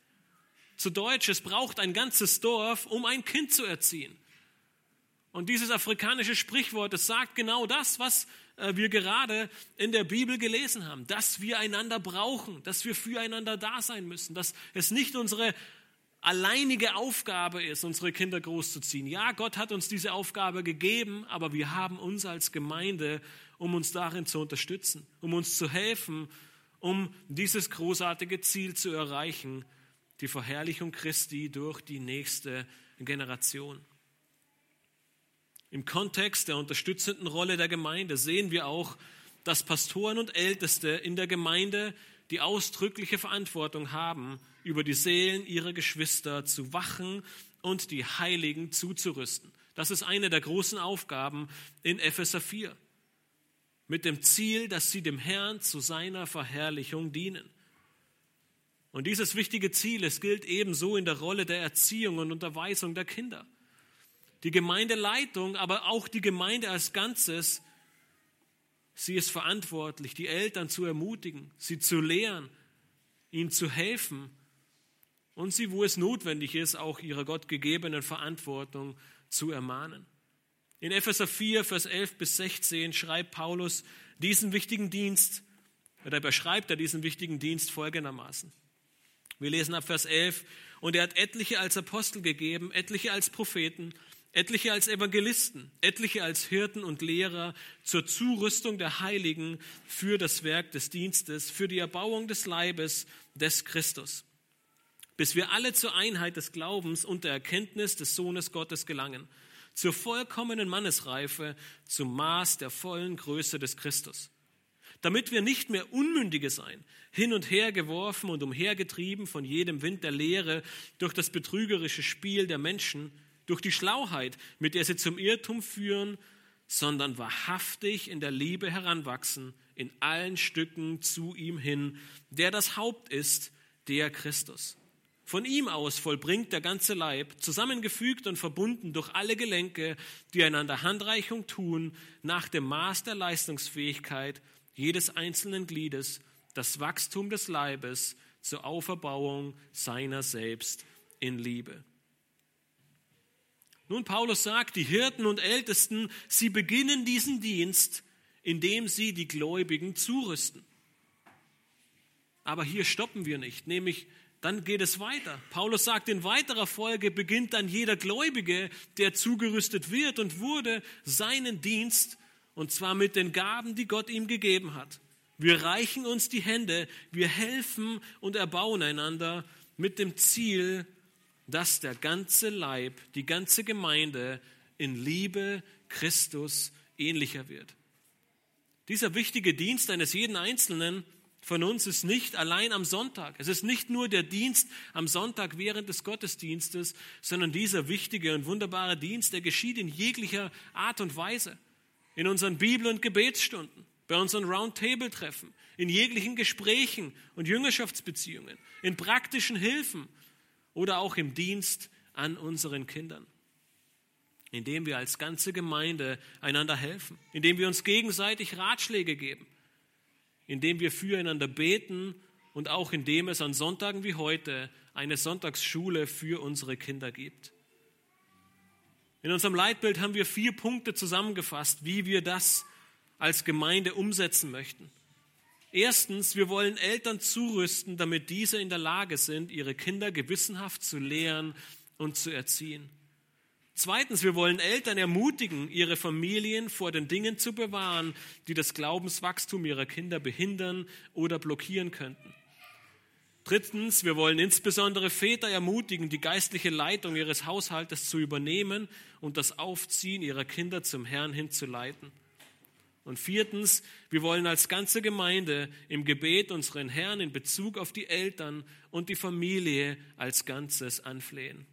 Speaker 1: Zu Deutsch, es braucht ein ganzes Dorf, um ein Kind zu erziehen. Und dieses afrikanische Sprichwort, es sagt genau das, was äh, wir gerade in der Bibel gelesen haben, dass wir einander brauchen, dass wir füreinander da sein müssen, dass es nicht unsere alleinige Aufgabe ist, unsere Kinder großzuziehen. Ja, Gott hat uns diese Aufgabe gegeben, aber wir haben uns als Gemeinde, um uns darin zu unterstützen, um uns zu helfen, um dieses großartige Ziel zu erreichen, die Verherrlichung Christi durch die nächste Generation. Im Kontext der unterstützenden Rolle der Gemeinde sehen wir auch, dass Pastoren und Älteste in der Gemeinde die ausdrückliche Verantwortung haben, über die Seelen ihrer Geschwister zu wachen und die Heiligen zuzurüsten. Das ist eine der großen Aufgaben in Epheser 4. Mit dem Ziel, dass sie dem Herrn zu seiner Verherrlichung dienen. Und dieses wichtige Ziel, es gilt ebenso in der Rolle der Erziehung und Unterweisung der Kinder. Die Gemeindeleitung, aber auch die Gemeinde als Ganzes, sie ist verantwortlich, die Eltern zu ermutigen, sie zu lehren, ihnen zu helfen und sie, wo es notwendig ist, auch ihrer Gott gegebenen Verantwortung zu ermahnen. In Epheser 4, Vers 11 bis 16 schreibt Paulus diesen wichtigen Dienst, oder beschreibt er diesen wichtigen Dienst folgendermaßen. Wir lesen ab Vers 11, und er hat etliche als Apostel gegeben, etliche als Propheten, etliche als Evangelisten, etliche als Hirten und Lehrer zur Zurüstung der Heiligen für das Werk des Dienstes, für die Erbauung des Leibes des Christus, bis wir alle zur Einheit des Glaubens und der Erkenntnis des Sohnes Gottes gelangen, zur vollkommenen Mannesreife, zum Maß der vollen Größe des Christus, damit wir nicht mehr Unmündige sein, hin und her geworfen und umhergetrieben von jedem Wind der Lehre durch das betrügerische Spiel der Menschen, durch die Schlauheit, mit der sie zum Irrtum führen, sondern wahrhaftig in der Liebe heranwachsen, in allen Stücken zu ihm hin, der das Haupt ist, der Christus. Von ihm aus vollbringt der ganze Leib, zusammengefügt und verbunden durch alle Gelenke, die einander Handreichung tun, nach dem Maß der Leistungsfähigkeit jedes einzelnen Gliedes, das Wachstum des Leibes zur Auferbauung seiner selbst in Liebe. Nun, Paulus sagt, die Hirten und Ältesten, sie beginnen diesen Dienst, indem sie die Gläubigen zurüsten. Aber hier stoppen wir nicht, nämlich dann geht es weiter. Paulus sagt, in weiterer Folge beginnt dann jeder Gläubige, der zugerüstet wird und wurde, seinen Dienst, und zwar mit den Gaben, die Gott ihm gegeben hat. Wir reichen uns die Hände, wir helfen und erbauen einander mit dem Ziel, dass der ganze Leib, die ganze Gemeinde in Liebe Christus ähnlicher wird. Dieser wichtige Dienst eines jeden Einzelnen von uns ist nicht allein am Sonntag. Es ist nicht nur der Dienst am Sonntag während des Gottesdienstes, sondern dieser wichtige und wunderbare Dienst, der geschieht in jeglicher Art und Weise. In unseren Bibel- und Gebetsstunden, bei unseren Roundtable-Treffen, in jeglichen Gesprächen und Jüngerschaftsbeziehungen, in praktischen Hilfen oder auch im Dienst an unseren Kindern. Indem wir als ganze Gemeinde einander helfen, indem wir uns gegenseitig Ratschläge geben, indem wir füreinander beten und auch indem es an Sonntagen wie heute eine Sonntagsschule für unsere Kinder gibt. In unserem Leitbild haben wir vier Punkte zusammengefasst, wie wir das als Gemeinde umsetzen möchten. Erstens, wir wollen Eltern zurüsten, damit diese in der Lage sind, ihre Kinder gewissenhaft zu lehren und zu erziehen. Zweitens, wir wollen Eltern ermutigen, ihre Familien vor den Dingen zu bewahren, die das Glaubenswachstum ihrer Kinder behindern oder blockieren könnten. Drittens, wir wollen insbesondere Väter ermutigen, die geistliche Leitung ihres Haushaltes zu übernehmen und das Aufziehen ihrer Kinder zum Herrn hinzuleiten. Und viertens, wir wollen als ganze Gemeinde im Gebet unseren Herrn in Bezug auf die Eltern und die Familie als Ganzes anflehen.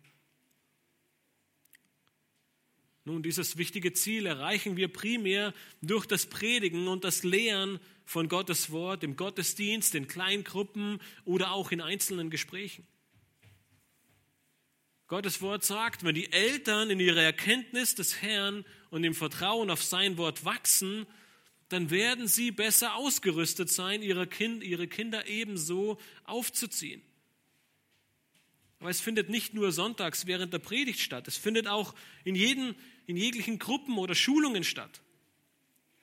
Speaker 1: Nun, dieses wichtige Ziel erreichen wir primär durch das Predigen und das Lehren von Gottes Wort im Gottesdienst, in Kleingruppen oder auch in einzelnen Gesprächen. Gottes Wort sagt, wenn die Eltern in ihrer Erkenntnis des Herrn und im Vertrauen auf sein Wort wachsen, dann werden sie besser ausgerüstet sein, ihre, kind, ihre Kinder ebenso aufzuziehen. Aber es findet nicht nur sonntags während der Predigt statt, es findet auch in, jeden, in jeglichen Gruppen oder Schulungen statt.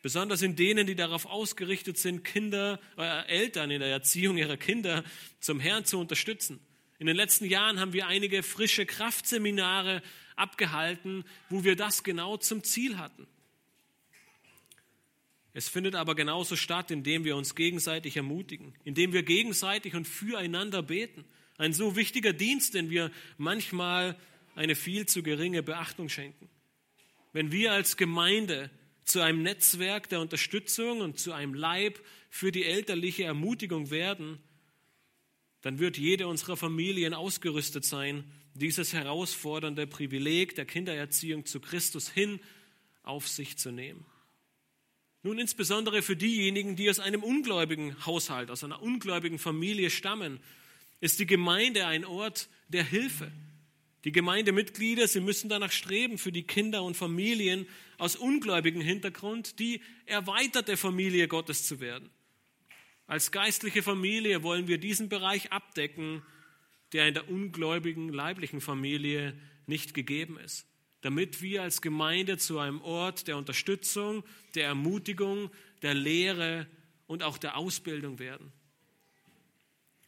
Speaker 1: Besonders in denen, die darauf ausgerichtet sind, Kinder, äh, Eltern in der Erziehung ihrer Kinder zum Herrn zu unterstützen. In den letzten Jahren haben wir einige frische Kraftseminare abgehalten, wo wir das genau zum Ziel hatten. Es findet aber genauso statt, indem wir uns gegenseitig ermutigen, indem wir gegenseitig und füreinander beten. Ein so wichtiger Dienst, den wir manchmal eine viel zu geringe Beachtung schenken. Wenn wir als Gemeinde zu einem Netzwerk der Unterstützung und zu einem Leib für die elterliche Ermutigung werden, dann wird jede unserer Familien ausgerüstet sein, dieses herausfordernde Privileg der Kindererziehung zu Christus hin auf sich zu nehmen. Nun insbesondere für diejenigen, die aus einem ungläubigen Haushalt, aus einer ungläubigen Familie stammen, ist die Gemeinde ein Ort der Hilfe. Die Gemeindemitglieder, sie müssen danach streben, für die Kinder und Familien aus ungläubigem Hintergrund die erweiterte Familie Gottes zu werden. Als geistliche Familie wollen wir diesen Bereich abdecken, der in der ungläubigen leiblichen Familie nicht gegeben ist, damit wir als Gemeinde zu einem Ort der Unterstützung, der Ermutigung, der Lehre und auch der Ausbildung werden.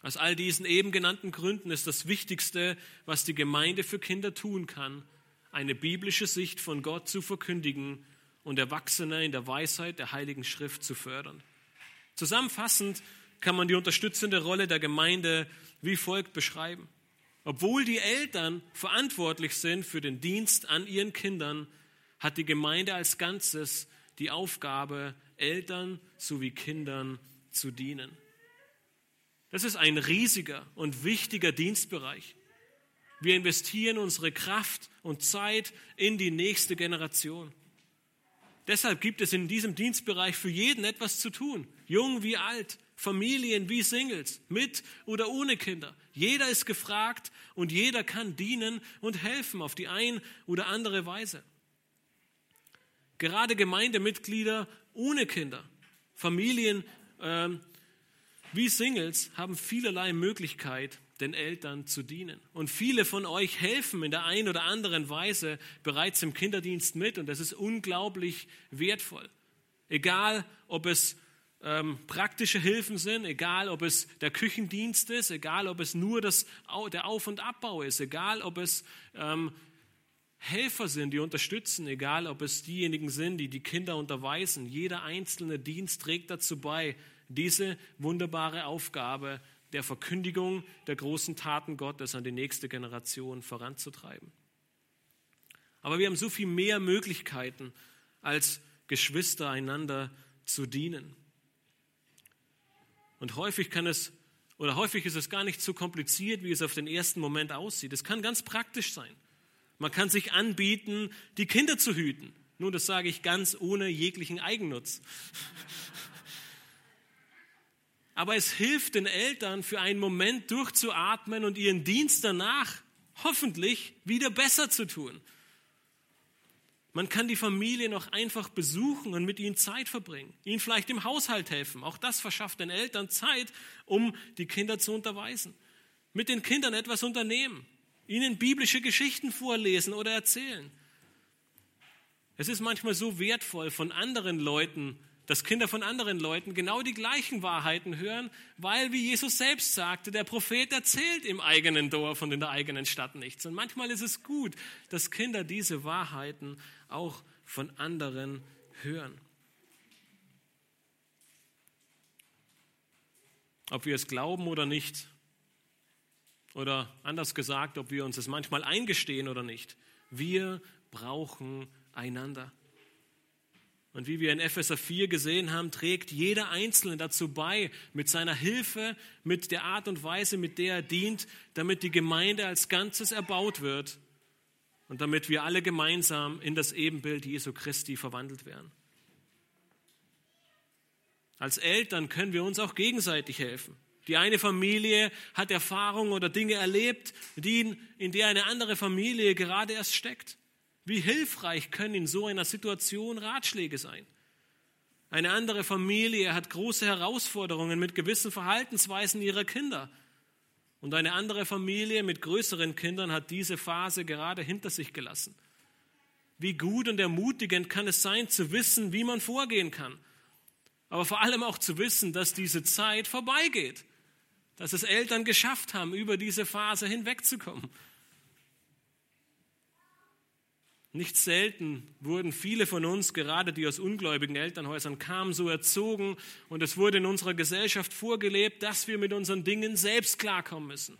Speaker 1: Aus all diesen eben genannten Gründen ist das Wichtigste, was die Gemeinde für Kinder tun kann, eine biblische Sicht von Gott zu verkündigen und Erwachsene in der Weisheit der Heiligen Schrift zu fördern. Zusammenfassend kann man die unterstützende Rolle der Gemeinde wie folgt beschreiben. Obwohl die Eltern verantwortlich sind für den Dienst an ihren Kindern, hat die Gemeinde als Ganzes die Aufgabe, Eltern sowie Kindern zu dienen. Das ist ein riesiger und wichtiger Dienstbereich. Wir investieren unsere Kraft und Zeit in die nächste Generation. Deshalb gibt es in diesem Dienstbereich für jeden etwas zu tun, jung wie alt, Familien wie Singles, mit oder ohne Kinder. Jeder ist gefragt und jeder kann dienen und helfen auf die ein oder andere Weise. Gerade Gemeindemitglieder ohne Kinder, Familien äh, wie Singles haben vielerlei Möglichkeit, den Eltern zu dienen. Und viele von euch helfen in der einen oder anderen Weise bereits im Kinderdienst mit und das ist unglaublich wertvoll. Egal, ob es ähm, praktische Hilfen sind, egal, ob es der Küchendienst ist, egal, ob es nur das, der Auf- und Abbau ist, egal, ob es ähm, Helfer sind, die unterstützen, egal, ob es diejenigen sind, die die Kinder unterweisen. Jeder einzelne Dienst trägt dazu bei, diese wunderbare Aufgabe der Verkündigung der großen Taten Gottes an die nächste Generation voranzutreiben. Aber wir haben so viel mehr Möglichkeiten, als Geschwister einander zu dienen. Und häufig kann es, oder häufig ist es gar nicht so kompliziert, wie es auf den ersten Moment aussieht. Es kann ganz praktisch sein. Man kann sich anbieten, die Kinder zu hüten. Nun, das sage ich ganz ohne jeglichen Eigennutz. Aber es hilft den Eltern für einen Moment durchzuatmen und ihren Dienst danach hoffentlich wieder besser zu tun. Man kann die Familie noch einfach besuchen und mit ihnen Zeit verbringen, ihnen vielleicht im Haushalt helfen. Auch das verschafft den Eltern Zeit, um die Kinder zu unterweisen. Mit den Kindern etwas unternehmen, ihnen biblische Geschichten vorlesen oder erzählen. Es ist manchmal so wertvoll, von anderen Leuten dass Kinder von anderen Leuten genau die gleichen Wahrheiten hören, weil, wie Jesus selbst sagte, der Prophet erzählt im eigenen Dorf und in der eigenen Stadt nichts. Und manchmal ist es gut, dass Kinder diese Wahrheiten auch von anderen hören. Ob wir es glauben oder nicht, oder anders gesagt, ob wir uns es manchmal eingestehen oder nicht, wir brauchen einander. Und wie wir in Epheser 4 gesehen haben, trägt jeder Einzelne dazu bei, mit seiner Hilfe, mit der Art und Weise, mit der er dient, damit die Gemeinde als Ganzes erbaut wird und damit wir alle gemeinsam in das Ebenbild Jesu Christi verwandelt werden. Als Eltern können wir uns auch gegenseitig helfen. Die eine Familie hat Erfahrungen oder Dinge erlebt, in der eine andere Familie gerade erst steckt. Wie hilfreich können in so einer Situation Ratschläge sein? Eine andere Familie hat große Herausforderungen mit gewissen Verhaltensweisen ihrer Kinder. Und eine andere Familie mit größeren Kindern hat diese Phase gerade hinter sich gelassen. Wie gut und ermutigend kann es sein, zu wissen, wie man vorgehen kann. Aber vor allem auch zu wissen, dass diese Zeit vorbeigeht. Dass es Eltern geschafft haben, über diese Phase hinwegzukommen. Nicht selten wurden viele von uns, gerade die aus ungläubigen Elternhäusern kamen, so erzogen und es wurde in unserer Gesellschaft vorgelebt, dass wir mit unseren Dingen selbst klarkommen müssen.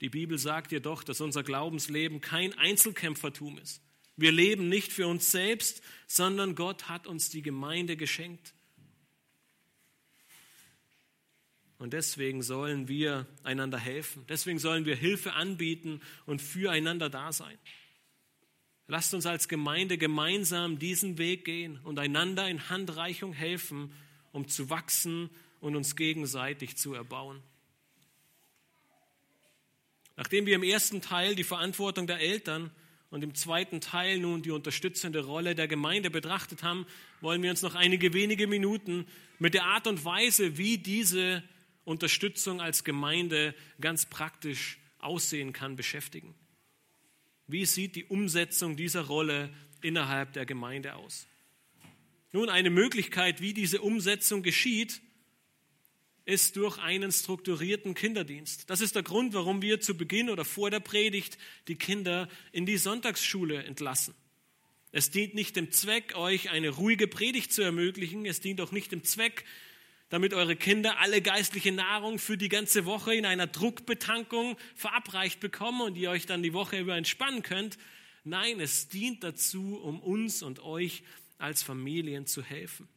Speaker 1: Die Bibel sagt jedoch, dass unser Glaubensleben kein Einzelkämpfertum ist. Wir leben nicht für uns selbst, sondern Gott hat uns die Gemeinde geschenkt. Und deswegen sollen wir einander helfen. Deswegen sollen wir Hilfe anbieten und füreinander da sein. Lasst uns als Gemeinde gemeinsam diesen Weg gehen und einander in Handreichung helfen, um zu wachsen und uns gegenseitig zu erbauen. Nachdem wir im ersten Teil die Verantwortung der Eltern und im zweiten Teil nun die unterstützende Rolle der Gemeinde betrachtet haben, wollen wir uns noch einige wenige Minuten mit der Art und Weise, wie diese Unterstützung als Gemeinde ganz praktisch aussehen kann, beschäftigen. Wie sieht die Umsetzung dieser Rolle innerhalb der Gemeinde aus? Nun, eine Möglichkeit, wie diese Umsetzung geschieht, ist durch einen strukturierten Kinderdienst. Das ist der Grund, warum wir zu Beginn oder vor der Predigt die Kinder in die Sonntagsschule entlassen. Es dient nicht dem Zweck, euch eine ruhige Predigt zu ermöglichen. Es dient auch nicht dem Zweck, damit eure Kinder alle geistliche Nahrung für die ganze Woche in einer Druckbetankung verabreicht bekommen und ihr euch dann die Woche über entspannen könnt. Nein, es dient dazu, um uns und euch als Familien zu helfen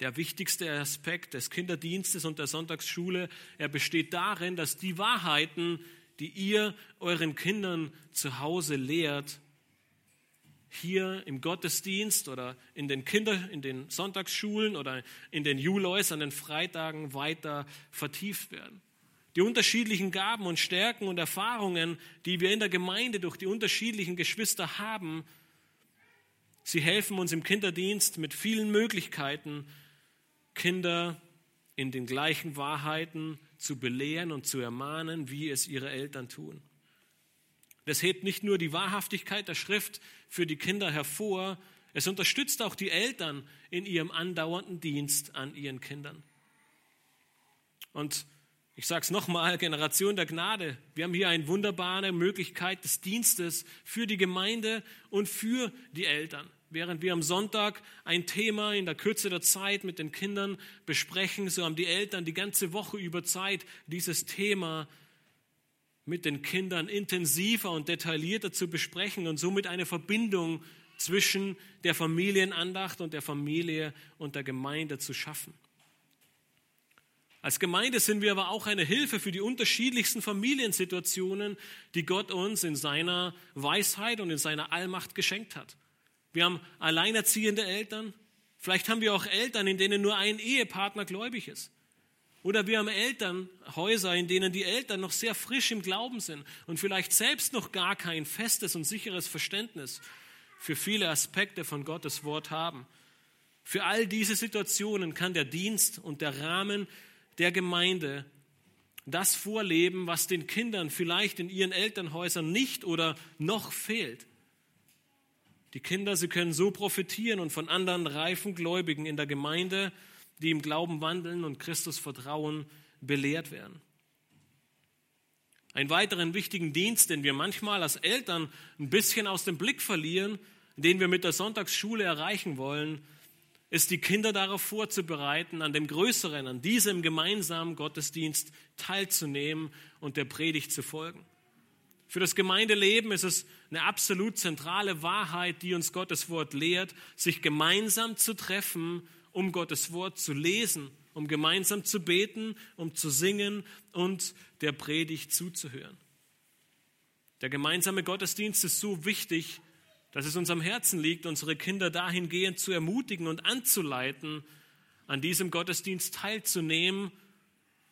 Speaker 1: der wichtigste Aspekt des Kinderdienstes und der Sonntagsschule. Er besteht darin, dass die Wahrheiten, die ihr euren Kindern zu Hause lehrt, hier im Gottesdienst oder in den Kinder, in den Sonntagsschulen oder in den Julois an den Freitagen weiter vertieft werden. Die unterschiedlichen Gaben und Stärken und Erfahrungen, die wir in der Gemeinde durch die unterschiedlichen Geschwister haben, sie helfen uns im Kinderdienst mit vielen Möglichkeiten, Kinder in den gleichen Wahrheiten zu belehren und zu ermahnen, wie es ihre Eltern tun. Das hebt nicht nur die Wahrhaftigkeit der Schrift für die Kinder hervor, es unterstützt auch die Eltern in ihrem andauernden Dienst an ihren Kindern. Und ich sage es nochmal, Generation der Gnade. Wir haben hier eine wunderbare Möglichkeit des Dienstes für die Gemeinde und für die Eltern während wir am Sonntag ein Thema in der Kürze der Zeit mit den Kindern besprechen, so haben die Eltern die ganze Woche über Zeit, dieses Thema mit den Kindern intensiver und detaillierter zu besprechen und somit eine Verbindung zwischen der Familienandacht und der Familie und der Gemeinde zu schaffen. Als Gemeinde sind wir aber auch eine Hilfe für die unterschiedlichsten Familiensituationen, die Gott uns in seiner Weisheit und in seiner Allmacht geschenkt hat. Wir haben alleinerziehende Eltern. Vielleicht haben wir auch Eltern, in denen nur ein Ehepartner gläubig ist. Oder wir haben Elternhäuser, in denen die Eltern noch sehr frisch im Glauben sind und vielleicht selbst noch gar kein festes und sicheres Verständnis für viele Aspekte von Gottes Wort haben. Für all diese Situationen kann der Dienst und der Rahmen der Gemeinde das vorleben, was den Kindern vielleicht in ihren Elternhäusern nicht oder noch fehlt. Die Kinder, sie können so profitieren und von anderen reifen Gläubigen in der Gemeinde, die im Glauben wandeln und Christus vertrauen, belehrt werden. Einen weiteren wichtigen Dienst, den wir manchmal als Eltern ein bisschen aus dem Blick verlieren, den wir mit der Sonntagsschule erreichen wollen, ist die Kinder darauf vorzubereiten, an dem größeren, an diesem gemeinsamen Gottesdienst teilzunehmen und der Predigt zu folgen. Für das Gemeindeleben ist es eine absolut zentrale Wahrheit, die uns Gottes Wort lehrt, sich gemeinsam zu treffen, um Gottes Wort zu lesen, um gemeinsam zu beten, um zu singen und der Predigt zuzuhören. Der gemeinsame Gottesdienst ist so wichtig, dass es uns am Herzen liegt, unsere Kinder dahingehend zu ermutigen und anzuleiten, an diesem Gottesdienst teilzunehmen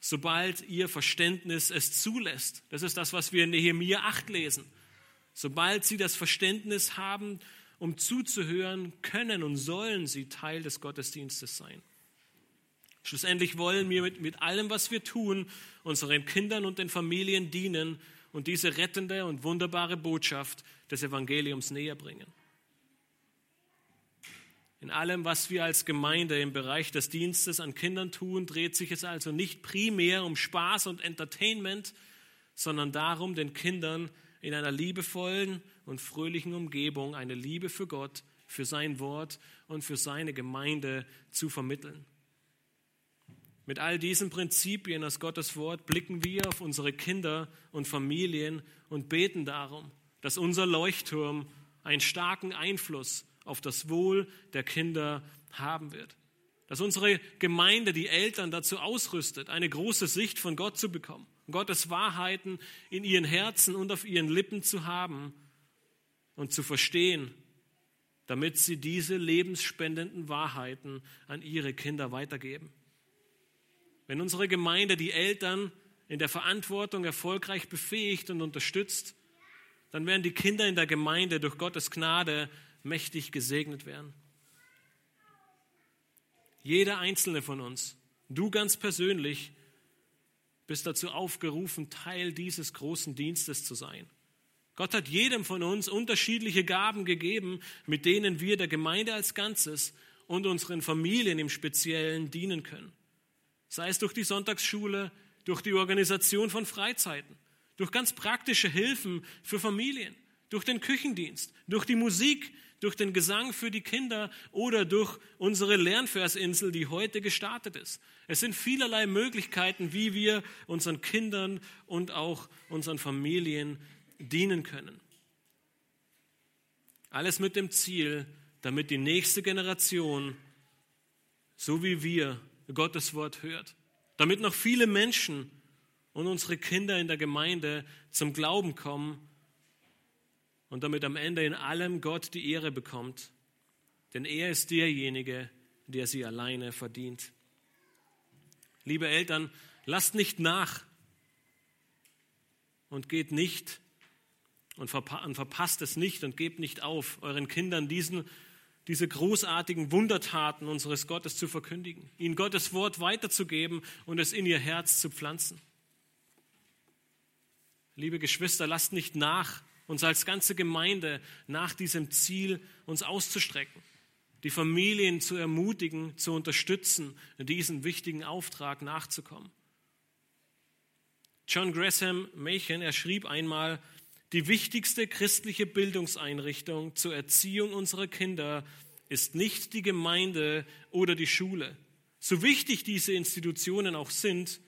Speaker 1: sobald ihr Verständnis es zulässt. Das ist das, was wir in Nehemiah 8 lesen. Sobald sie das Verständnis haben, um zuzuhören, können und sollen sie Teil des Gottesdienstes sein. Schlussendlich wollen wir mit, mit allem, was wir tun, unseren Kindern und den Familien dienen und diese rettende und wunderbare Botschaft des Evangeliums näher bringen. In allem, was wir als Gemeinde im Bereich des Dienstes an Kindern tun, dreht sich es also nicht primär um Spaß und Entertainment, sondern darum, den Kindern in einer liebevollen und fröhlichen Umgebung eine Liebe für Gott, für sein Wort und für seine Gemeinde zu vermitteln. Mit all diesen Prinzipien aus Gottes Wort blicken wir auf unsere Kinder und Familien und beten darum, dass unser Leuchtturm einen starken Einfluss auf das Wohl der Kinder haben wird. Dass unsere Gemeinde die Eltern dazu ausrüstet, eine große Sicht von Gott zu bekommen, Gottes Wahrheiten in ihren Herzen und auf ihren Lippen zu haben und zu verstehen, damit sie diese lebensspendenden Wahrheiten an ihre Kinder weitergeben. wenn unsere Gemeinde die Eltern in der Verantwortung erfolgreich befähigt und unterstützt, dann werden die Kinder in der Gemeinde durch Gottes Gnade mächtig gesegnet werden. Jeder einzelne von uns, du ganz persönlich, bist dazu aufgerufen, Teil dieses großen Dienstes zu sein. Gott hat jedem von uns unterschiedliche Gaben gegeben, mit denen wir der Gemeinde als Ganzes und unseren Familien im Speziellen dienen können. Sei es durch die Sonntagsschule, durch die Organisation von Freizeiten, durch ganz praktische Hilfen für Familien, durch den Küchendienst, durch die Musik, durch den Gesang für die Kinder oder durch unsere Lernversinsel, die heute gestartet ist. Es sind vielerlei Möglichkeiten, wie wir unseren Kindern und auch unseren Familien dienen können. Alles mit dem Ziel, damit die nächste Generation, so wie wir, Gottes Wort hört. Damit noch viele Menschen und unsere Kinder in der Gemeinde zum Glauben kommen und damit am Ende in allem Gott die Ehre bekommt. Denn er ist derjenige, der sie alleine verdient. Liebe Eltern, lasst nicht nach und geht nicht und, verpasst es nicht und gebt nicht auf, euren Kindern diesen, diese großartigen Wundertaten unseres Gottes zu verkündigen, ihnen Gottes Wort weiterzugeben und es in ihr Herz zu pflanzen. Liebe Geschwister, lasst nicht nach, uns als ganze Gemeinde nach diesem Ziel uns auszustrecken, die Familien zu ermutigen, zu unterstützen, diesen wichtigen Auftrag nachzukommen. John Gresham Machen, er schrieb einmal, die wichtigste christliche Bildungseinrichtung zur Erziehung unserer Kinder ist nicht die Gemeinde oder die Schule. So wichtig diese Institutionen auch sind,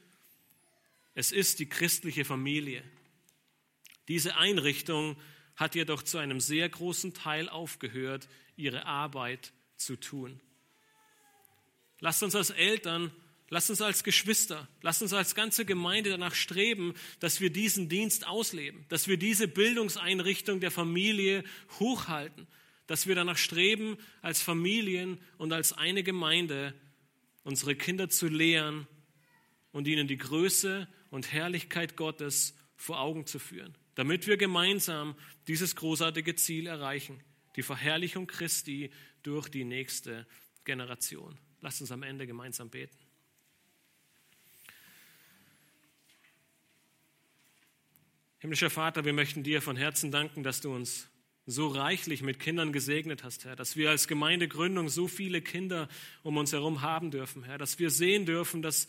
Speaker 1: es ist die christliche Familie. Diese Einrichtung hat jedoch zu einem sehr großen Teil aufgehört, ihre Arbeit zu tun. Lasst uns als Eltern, lasst uns als Geschwister, lasst uns als ganze Gemeinde danach streben, dass wir diesen Dienst ausleben, dass wir diese Bildungseinrichtung der Familie hochhalten, dass wir danach streben, als Familien und als eine Gemeinde unsere Kinder zu lehren und ihnen die Größe und Herrlichkeit Gottes vor Augen zu führen damit wir gemeinsam dieses großartige Ziel erreichen, die Verherrlichung Christi durch die nächste Generation. Lasst uns am Ende gemeinsam beten. Himmlischer Vater, wir möchten dir von Herzen danken, dass du uns so reichlich mit Kindern gesegnet hast, Herr, dass wir als Gemeindegründung so viele Kinder um uns herum haben dürfen, Herr, dass wir sehen dürfen, dass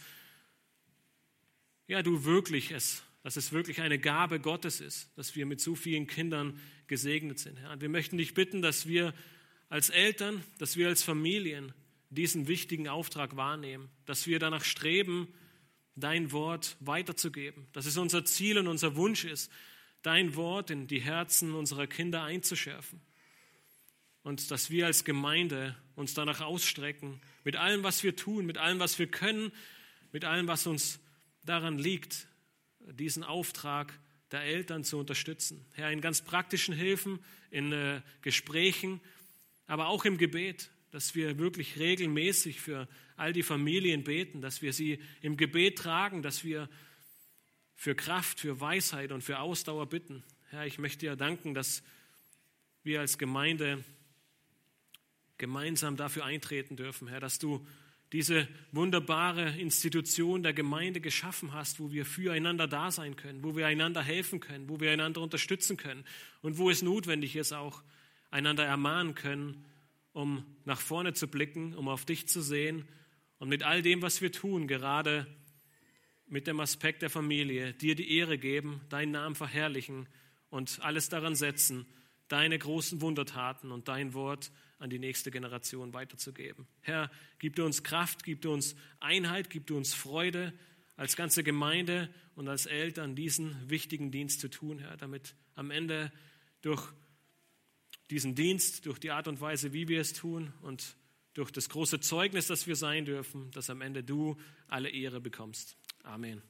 Speaker 1: ja, du wirklich es dass es wirklich eine Gabe Gottes ist, dass wir mit so vielen Kindern gesegnet sind. Herr. Und wir möchten dich bitten, dass wir als Eltern, dass wir als Familien diesen wichtigen Auftrag wahrnehmen, dass wir danach streben, dein Wort weiterzugeben, dass es unser Ziel und unser Wunsch ist, dein Wort in die Herzen unserer Kinder einzuschärfen. Und dass wir als Gemeinde uns danach ausstrecken, mit allem, was wir tun, mit allem, was wir können, mit allem, was uns daran liegt, diesen Auftrag der Eltern zu unterstützen. Herr, in ganz praktischen Hilfen, in äh, Gesprächen, aber auch im Gebet, dass wir wirklich regelmäßig für all die Familien beten, dass wir sie im Gebet tragen, dass wir für Kraft, für Weisheit und für Ausdauer bitten. Herr, ich möchte dir danken, dass wir als Gemeinde gemeinsam dafür eintreten dürfen, Herr, dass du diese wunderbare Institution der Gemeinde geschaffen hast, wo wir füreinander da sein können, wo wir einander helfen können, wo wir einander unterstützen können und wo es notwendig ist, auch einander ermahnen können, um nach vorne zu blicken, um auf dich zu sehen und mit all dem, was wir tun, gerade mit dem Aspekt der Familie, dir die Ehre geben, deinen Namen verherrlichen und alles daran setzen, deine großen Wundertaten und dein Wort an die nächste Generation weiterzugeben. Herr, gib du uns Kraft, gib du uns Einheit, gib du uns Freude, als ganze Gemeinde und als Eltern diesen wichtigen Dienst zu tun, Herr, damit am Ende durch diesen Dienst, durch die Art und Weise, wie wir es tun und durch das große Zeugnis, das wir sein dürfen, dass am Ende du alle Ehre bekommst. Amen.